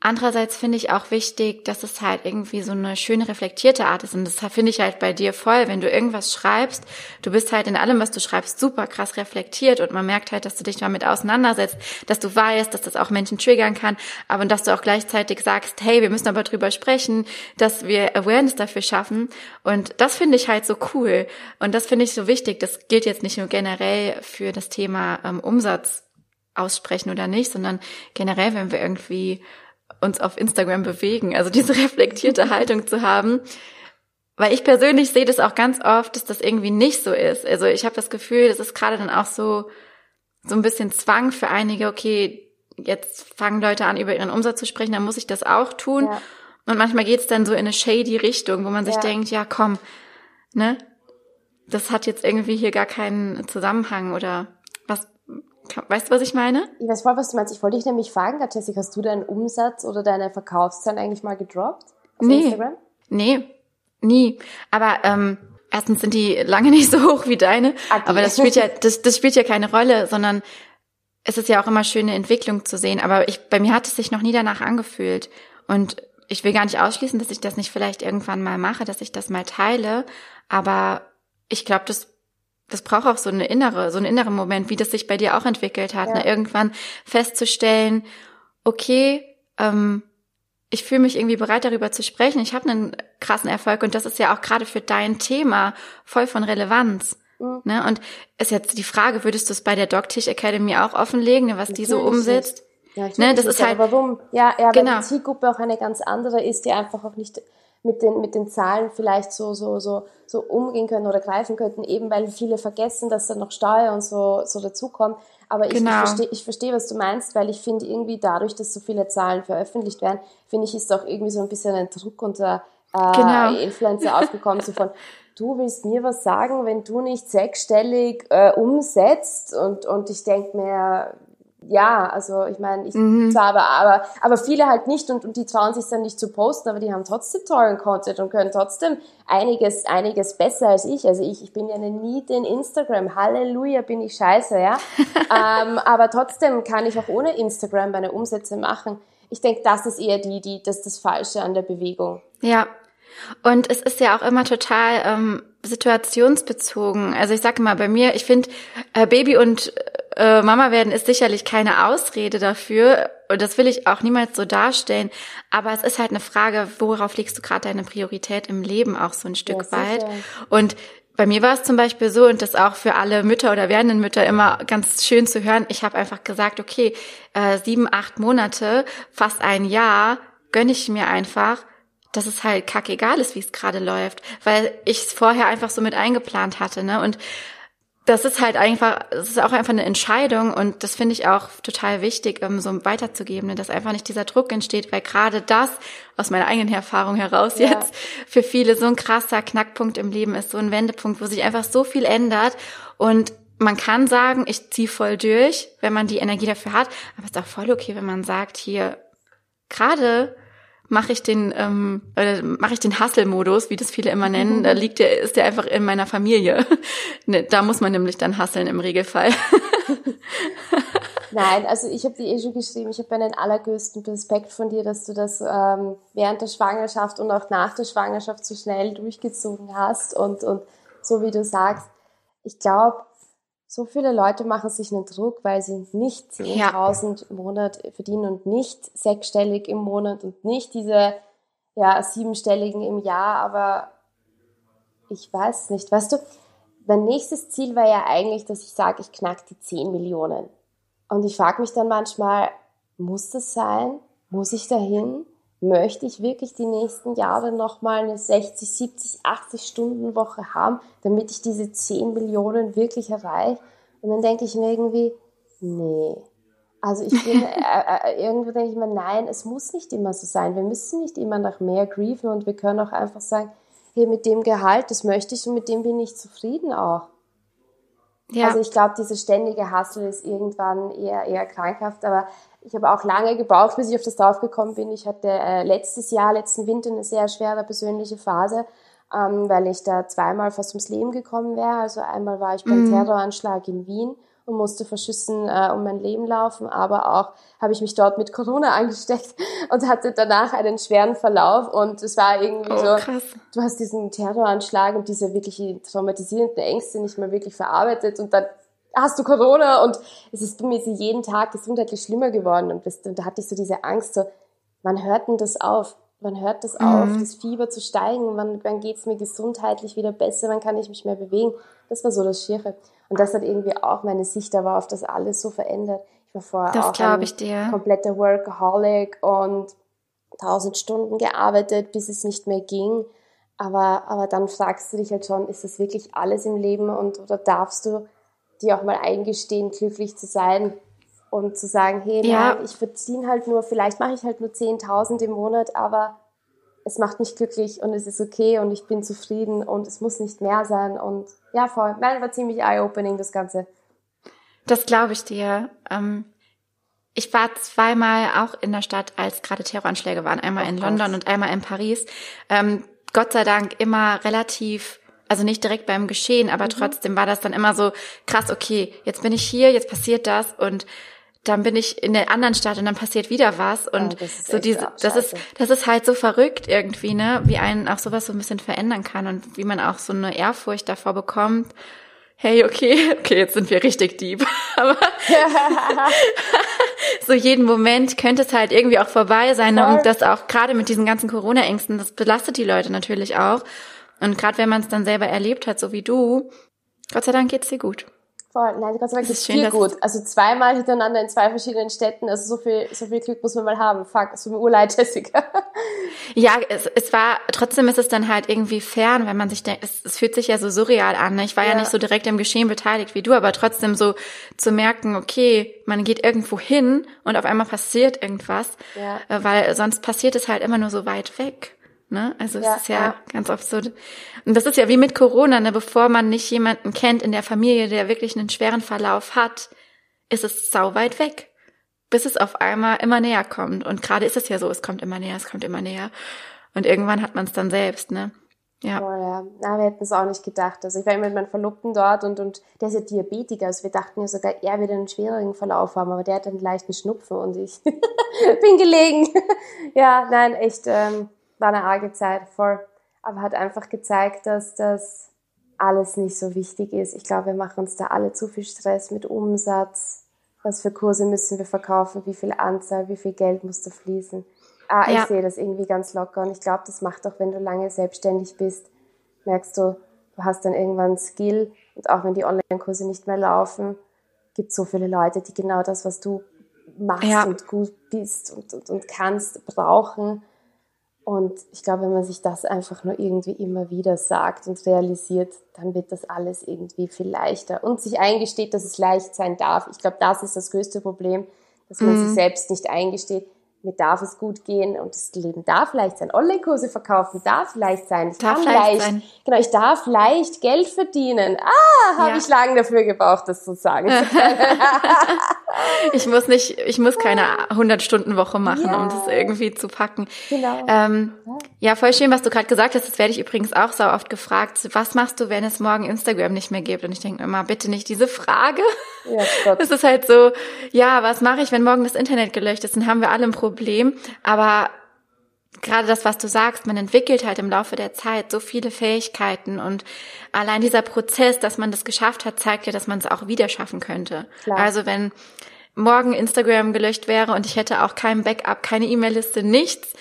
Andererseits finde ich auch wichtig, dass es halt irgendwie so eine schöne reflektierte Art ist. Und das finde ich halt bei dir voll, wenn du irgendwas schreibst. Du bist halt in allem, was du schreibst, super krass reflektiert und man merkt halt, dass du dich damit auseinandersetzt, dass du weißt, dass das auch Menschen triggern kann, aber dass du auch gleichzeitig sagst, hey, wir müssen aber drüber sprechen, dass wir Awareness dafür schaffen. Und das finde ich halt so cool. Und das finde ich so wichtig. Das gilt jetzt nicht nur generell für das Thema ähm, Umsatz aussprechen oder nicht, sondern generell, wenn wir irgendwie uns auf Instagram bewegen, also diese <laughs> reflektierte Haltung zu haben. Weil ich persönlich sehe das auch ganz oft, dass das irgendwie nicht so ist. Also ich habe das Gefühl, das ist gerade dann auch so, so ein bisschen Zwang für einige, okay, jetzt fangen Leute an, über ihren Umsatz zu sprechen, dann muss ich das auch tun. Ja. Und manchmal geht's dann so in eine shady Richtung, wo man sich ja. denkt, ja komm, ne? Das hat jetzt irgendwie hier gar keinen Zusammenhang oder Weißt du, was ich meine? Ich weiß voll, was du meinst. Ich wollte dich nämlich fragen, Jessica, hast du deinen Umsatz oder deine Verkaufszahlen eigentlich mal gedroppt auf nee. Instagram? Nee, nie. Aber ähm, erstens sind die lange <laughs> nicht so hoch wie deine, okay. aber das spielt ja, das, das spielt ja keine Rolle, sondern es ist ja auch immer schöne Entwicklung zu sehen. Aber ich, bei mir hat es sich noch nie danach angefühlt. Und ich will gar nicht ausschließen, dass ich das nicht vielleicht irgendwann mal mache, dass ich das mal teile. Aber ich glaube, das das braucht auch so eine innere, so einen inneren Moment, wie das sich bei dir auch entwickelt hat, ja. ne? irgendwann festzustellen, okay, ähm, ich fühle mich irgendwie bereit, darüber zu sprechen. Ich habe einen krassen Erfolg und das ist ja auch gerade für dein Thema voll von Relevanz. Mhm. Ne? Und ist jetzt die Frage, würdest du es bei der Dogtisch Academy auch offenlegen, ne, was Natürlich die so umsetzt? Ja, ne, das ist halt. Warum? Ja, ja, genau. weil die Zielgruppe auch eine ganz andere ist, die einfach auch nicht mit den, mit den Zahlen vielleicht so, so, so, so umgehen können oder greifen könnten, eben weil viele vergessen, dass da noch Steuer und so, so dazukommt. Aber ich, genau. ich verstehe, ich verstehe, was du meinst, weil ich finde irgendwie dadurch, dass so viele Zahlen veröffentlicht werden, finde ich, ist auch irgendwie so ein bisschen ein Druck unter äh, genau. Influencer <laughs> aufgekommen, so von, du willst mir was sagen, wenn du nicht sechsstellig äh, umsetzt und, und ich denk mir, ja, also ich meine, ich mhm. zwar aber, aber, aber viele halt nicht und, und die trauen sich dann nicht zu posten, aber die haben trotzdem tollen Content und können trotzdem einiges, einiges besser als ich. Also ich, ich bin ja eine Niete in Instagram. Halleluja, bin ich scheiße, ja. <laughs> ähm, aber trotzdem kann ich auch ohne Instagram meine Umsätze machen. Ich denke, das ist eher die, die, das, das Falsche an der Bewegung. Ja. Und es ist ja auch immer total ähm, situationsbezogen. Also ich sage mal, bei mir, ich finde, äh, Baby und äh, Mama werden ist sicherlich keine Ausrede dafür und das will ich auch niemals so darstellen. Aber es ist halt eine Frage, worauf legst du gerade deine Priorität im Leben auch so ein Stück ja, weit? Und bei mir war es zum Beispiel so, und das auch für alle Mütter oder werdenden Mütter immer ganz schön zu hören, ich habe einfach gesagt, okay, äh, sieben, acht Monate, fast ein Jahr, gönne ich mir einfach dass es halt kackegal ist, wie es gerade läuft, weil ich es vorher einfach so mit eingeplant hatte, ne? Und das ist halt einfach, es ist auch einfach eine Entscheidung und das finde ich auch total wichtig, um so weiterzugeben, dass einfach nicht dieser Druck entsteht, weil gerade das aus meiner eigenen Erfahrung heraus ja. jetzt für viele so ein krasser Knackpunkt im Leben ist, so ein Wendepunkt, wo sich einfach so viel ändert und man kann sagen, ich ziehe voll durch, wenn man die Energie dafür hat, aber es ist auch voll okay, wenn man sagt, hier gerade mache ich den ähm, äh, mache ich den Hustle-Modus, wie das viele immer nennen. Da liegt der ist der einfach in meiner Familie. <laughs> ne, da muss man nämlich dann hustlen im Regelfall. <laughs> Nein, also ich habe dir eh schon geschrieben, ich habe einen allergrößten Respekt von dir, dass du das ähm, während der Schwangerschaft und auch nach der Schwangerschaft so schnell durchgezogen hast und, und so wie du sagst. Ich glaube, so viele Leute machen sich einen Druck, weil sie nicht 10.000 ja. im Monat verdienen und nicht sechsstellig im Monat und nicht diese ja, siebenstelligen im Jahr, aber ich weiß nicht. Weißt du, mein nächstes Ziel war ja eigentlich, dass ich sage, ich knack die 10 Millionen. Und ich frage mich dann manchmal, muss das sein? Muss ich dahin? Möchte ich wirklich die nächsten Jahre nochmal eine 60, 70, 80 Stunden Woche haben, damit ich diese 10 Millionen wirklich erreiche? Und dann denke ich mir irgendwie, nee. Also ich bin, <laughs> äh, äh, irgendwo denke ich mir, nein, es muss nicht immer so sein. Wir müssen nicht immer nach mehr griefen und wir können auch einfach sagen, hey, mit dem Gehalt, das möchte ich und mit dem bin ich zufrieden auch. Ja. Also ich glaube, diese ständige Hassel ist irgendwann eher, eher krankhaft, aber ich habe auch lange gebraucht, bis ich auf das draufgekommen bin. Ich hatte äh, letztes Jahr, letzten Winter eine sehr schwere persönliche Phase, ähm, weil ich da zweimal fast ums Leben gekommen wäre. Also einmal war ich beim mhm. Terroranschlag in Wien und musste vor Schüssen äh, um mein Leben laufen, aber auch habe ich mich dort mit Corona <laughs> angesteckt und hatte danach einen schweren Verlauf und es war irgendwie oh, so, krass. du hast diesen Terroranschlag und diese wirklich traumatisierenden Ängste nicht mehr wirklich verarbeitet und dann hast du Corona und es ist mir jeden Tag gesundheitlich schlimmer geworden und, bist, und da hatte ich so diese Angst, so, wann hört denn das auf? Wann hört das auf, mhm. das Fieber zu steigen? Wann, wann geht's mir gesundheitlich wieder besser? Wann kann ich mich mehr bewegen? Das war so das Schiere. Und das hat irgendwie auch meine Sicht aber auf das alles so verändert. Ich war vorher das auch ein dir. kompletter Workaholic und tausend Stunden gearbeitet, bis es nicht mehr ging. Aber, aber dann fragst du dich halt schon, ist das wirklich alles im Leben und oder darfst du dir auch mal eingestehen, glücklich zu sein und zu sagen, hey, ja. nein, ich verdiene halt nur, vielleicht mache ich halt nur 10.000 im Monat, aber es macht mich glücklich und es ist okay und ich bin zufrieden und es muss nicht mehr sein. Und ja, voll. Nein, war ziemlich eye-opening, das Ganze. Das glaube ich dir. Ähm, ich war zweimal auch in der Stadt, als gerade Terroranschläge waren. Einmal oh, in London und einmal in Paris. Ähm, Gott sei Dank immer relativ also nicht direkt beim Geschehen, aber mhm. trotzdem war das dann immer so krass, okay, jetzt bin ich hier, jetzt passiert das und dann bin ich in der anderen Stadt und dann passiert wieder was und oh, so diese das ist das ist halt so verrückt irgendwie, ne, wie einen auch sowas so ein bisschen verändern kann und wie man auch so eine Ehrfurcht davor bekommt. Hey, okay, <laughs> okay, jetzt sind wir richtig deep. <laughs> Aber <laughs> so jeden Moment könnte es halt irgendwie auch vorbei sein. Ne? Und das auch gerade mit diesen ganzen Corona-Ängsten, das belastet die Leute natürlich auch. Und gerade wenn man es dann selber erlebt hat, so wie du, Gott sei Dank geht's dir gut. Voll. Nein, Gott sei Dank geht's viel gut. Also zweimal hintereinander in zwei verschiedenen Städten. Also so viel, so viel Glück muss man mal haben. Fuck, so mir urleid, <laughs> Jessica. ja, es, es war, trotzdem ist es dann halt irgendwie fern, wenn man sich denkt, es, es fühlt sich ja so surreal an. Ne? Ich war ja. ja nicht so direkt im Geschehen beteiligt wie du, aber trotzdem so zu merken, okay, man geht irgendwo hin und auf einmal passiert irgendwas, ja. Äh, weil sonst passiert es halt immer nur so weit weg. Ne? Also ja, es ist ja, ja, ganz oft so. Und das ist ja wie mit Corona, ne? bevor man nicht jemanden kennt in der Familie, der wirklich einen schweren Verlauf hat, ist es sau weit weg. Bis es auf einmal immer näher kommt. Und gerade ist es ja so, es kommt immer näher, es kommt immer näher. Und irgendwann hat man es dann selbst, ne? Ja. Oh ja, Na, wir hätten es auch nicht gedacht. Also ich war immer mit meinem Verlobten dort und, und der ist ja Diabetiker. Also wir dachten ja sogar, er wird einen schwereren Verlauf haben, aber der hat einen leichten Schnupfen und ich <laughs> bin gelegen. <laughs> ja, nein, echt. Ähm, war eine arge Zeit, voll. Aber hat einfach gezeigt, dass das alles nicht so wichtig ist. Ich glaube, wir machen uns da alle zu viel Stress mit Umsatz. Was für Kurse müssen wir verkaufen? Wie viel Anzahl? Wie viel Geld muss da fließen? Ah, ja. ich sehe das irgendwie ganz locker. Und ich glaube, das macht auch, wenn du lange selbstständig bist, merkst du, du hast dann irgendwann Skill. Und auch wenn die Online-Kurse nicht mehr laufen, gibt es so viele Leute, die genau das, was du machst ja. und gut bist und, und, und kannst, brauchen. Und ich glaube, wenn man sich das einfach nur irgendwie immer wieder sagt und realisiert, dann wird das alles irgendwie viel leichter und sich eingesteht, dass es leicht sein darf. Ich glaube, das ist das größte Problem, dass man mhm. sich selbst nicht eingesteht. Mir darf es gut gehen und das Leben darf leicht sein. Online-Kurse verkaufen darf leicht sein. Ich darf kann leicht leicht, sein. genau, ich darf leicht Geld verdienen. Ah, habe Ja. ich lange dafür gebraucht, das zu sagen. <laughs> Ich muss nicht, ich muss keine 100-Stunden-Woche machen, Ja. um das irgendwie zu packen. genau. Ähm, ja, voll schön, was du gerade gesagt hast. Das werde ich übrigens auch so oft gefragt. Was machst du, wenn es morgen Instagram nicht mehr gibt? Und ich denke immer, bitte nicht diese Frage. ja, Gott. <laughs> Es ist halt so, ja, was mache ich, wenn morgen das Internet gelöscht ist? Dann haben wir alle ein Problem. Aber gerade das, was du sagst, man entwickelt halt im Laufe der Zeit so viele Fähigkeiten und allein dieser Prozess, dass man das geschafft hat, zeigt ja, dass man es auch wieder schaffen könnte. Klar. Also wenn morgen Instagram gelöscht wäre und ich hätte auch kein Backup, keine E-Mail-Liste, nichts,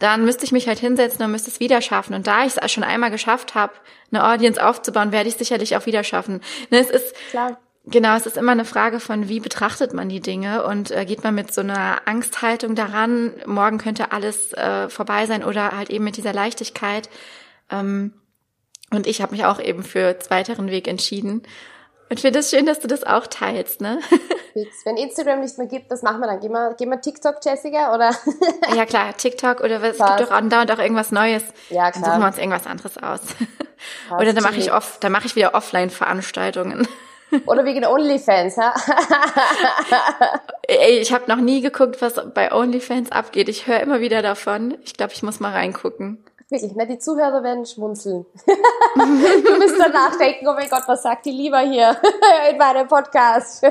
dann müsste ich mich halt hinsetzen und müsste es wieder schaffen. Und da ich es schon einmal geschafft habe, eine Audience aufzubauen, werde ich es sicherlich auch wieder schaffen. Ne, Es ist Klar. Genau, es ist immer eine Frage von, wie betrachtet man die Dinge und äh, geht man mit so einer Angsthaltung daran, morgen könnte alles äh, vorbei sein oder halt eben mit dieser Leichtigkeit. Ähm, und ich habe mich auch eben für zweiteren Weg entschieden. Und finde es schön, dass du das auch teilst, ne? <laughs> Wenn Instagram nicht mehr gibt, was machen wir dann? Gehen wir, gehen wir TikTok, Jessica? Oder? ja klar, TikTok oder was, es gibt doch andauernd auch irgendwas Neues. Ja, Dann klar. suchen wir uns irgendwas anderes aus. <laughs> oder dann mache ich off, dann mache ich wieder Offline-Veranstaltungen. <laughs> Oder wegen OnlyFans, ha? Ey, ich habe noch nie geguckt, was bei OnlyFans abgeht. Ich höre immer wieder davon. Ich glaube, ich muss mal reingucken. Wirklich, ne? Die Zuhörer werden schmunzeln. <laughs> du müsst dann nachdenken, oh mein Gott, was sagt die lieber hier <laughs> in meinem Podcast? <laughs>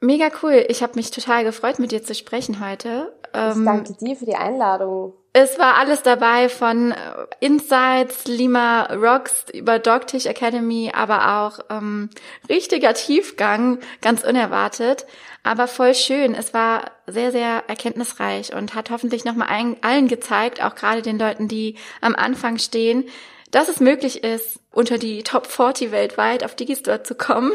Mega cool. Ich habe mich total gefreut, mit dir zu sprechen heute. Ich Ähm, danke dir für die Einladung. Es war alles dabei von äh, Insights, Lima Rocks über Dogtish Academy, aber auch ähm, richtiger Tiefgang, ganz unerwartet, aber voll schön. Es war sehr, sehr erkenntnisreich und hat hoffentlich nochmal allen gezeigt, auch gerade den Leuten, die am Anfang stehen, dass es möglich ist, unter die Top 40 weltweit auf Digistore zu kommen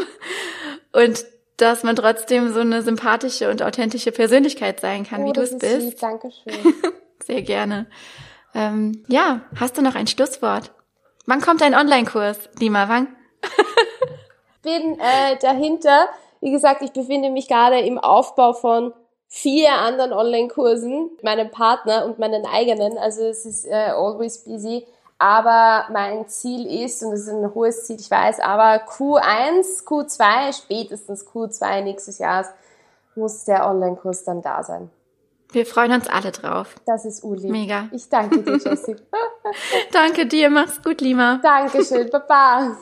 <laughs> und dass man trotzdem so eine sympathische und authentische Persönlichkeit sein kann, Oh, wie du es ist bist. lieb, Dankeschön. <laughs> Sehr gerne. Ähm, ja, hast du noch ein Schlusswort? Wann kommt dein Online-Kurs, Lima? Wann? <laughs> bin äh, dahinter. Wie gesagt, ich befinde mich gerade im Aufbau von vier anderen Online-Kursen, meinem Partner und meinen eigenen. Also es ist äh, always busy. Aber mein Ziel ist, und das ist ein hohes Ziel, ich weiß, aber Q1, Q2, spätestens Q2 nächstes Jahres muss der Online-Kurs dann da sein. Wir freuen uns alle drauf. Das ist Uli. Mega. Ich danke dir, <laughs> Jessie. Danke dir, mach's gut, Lima. Dankeschön, Baba.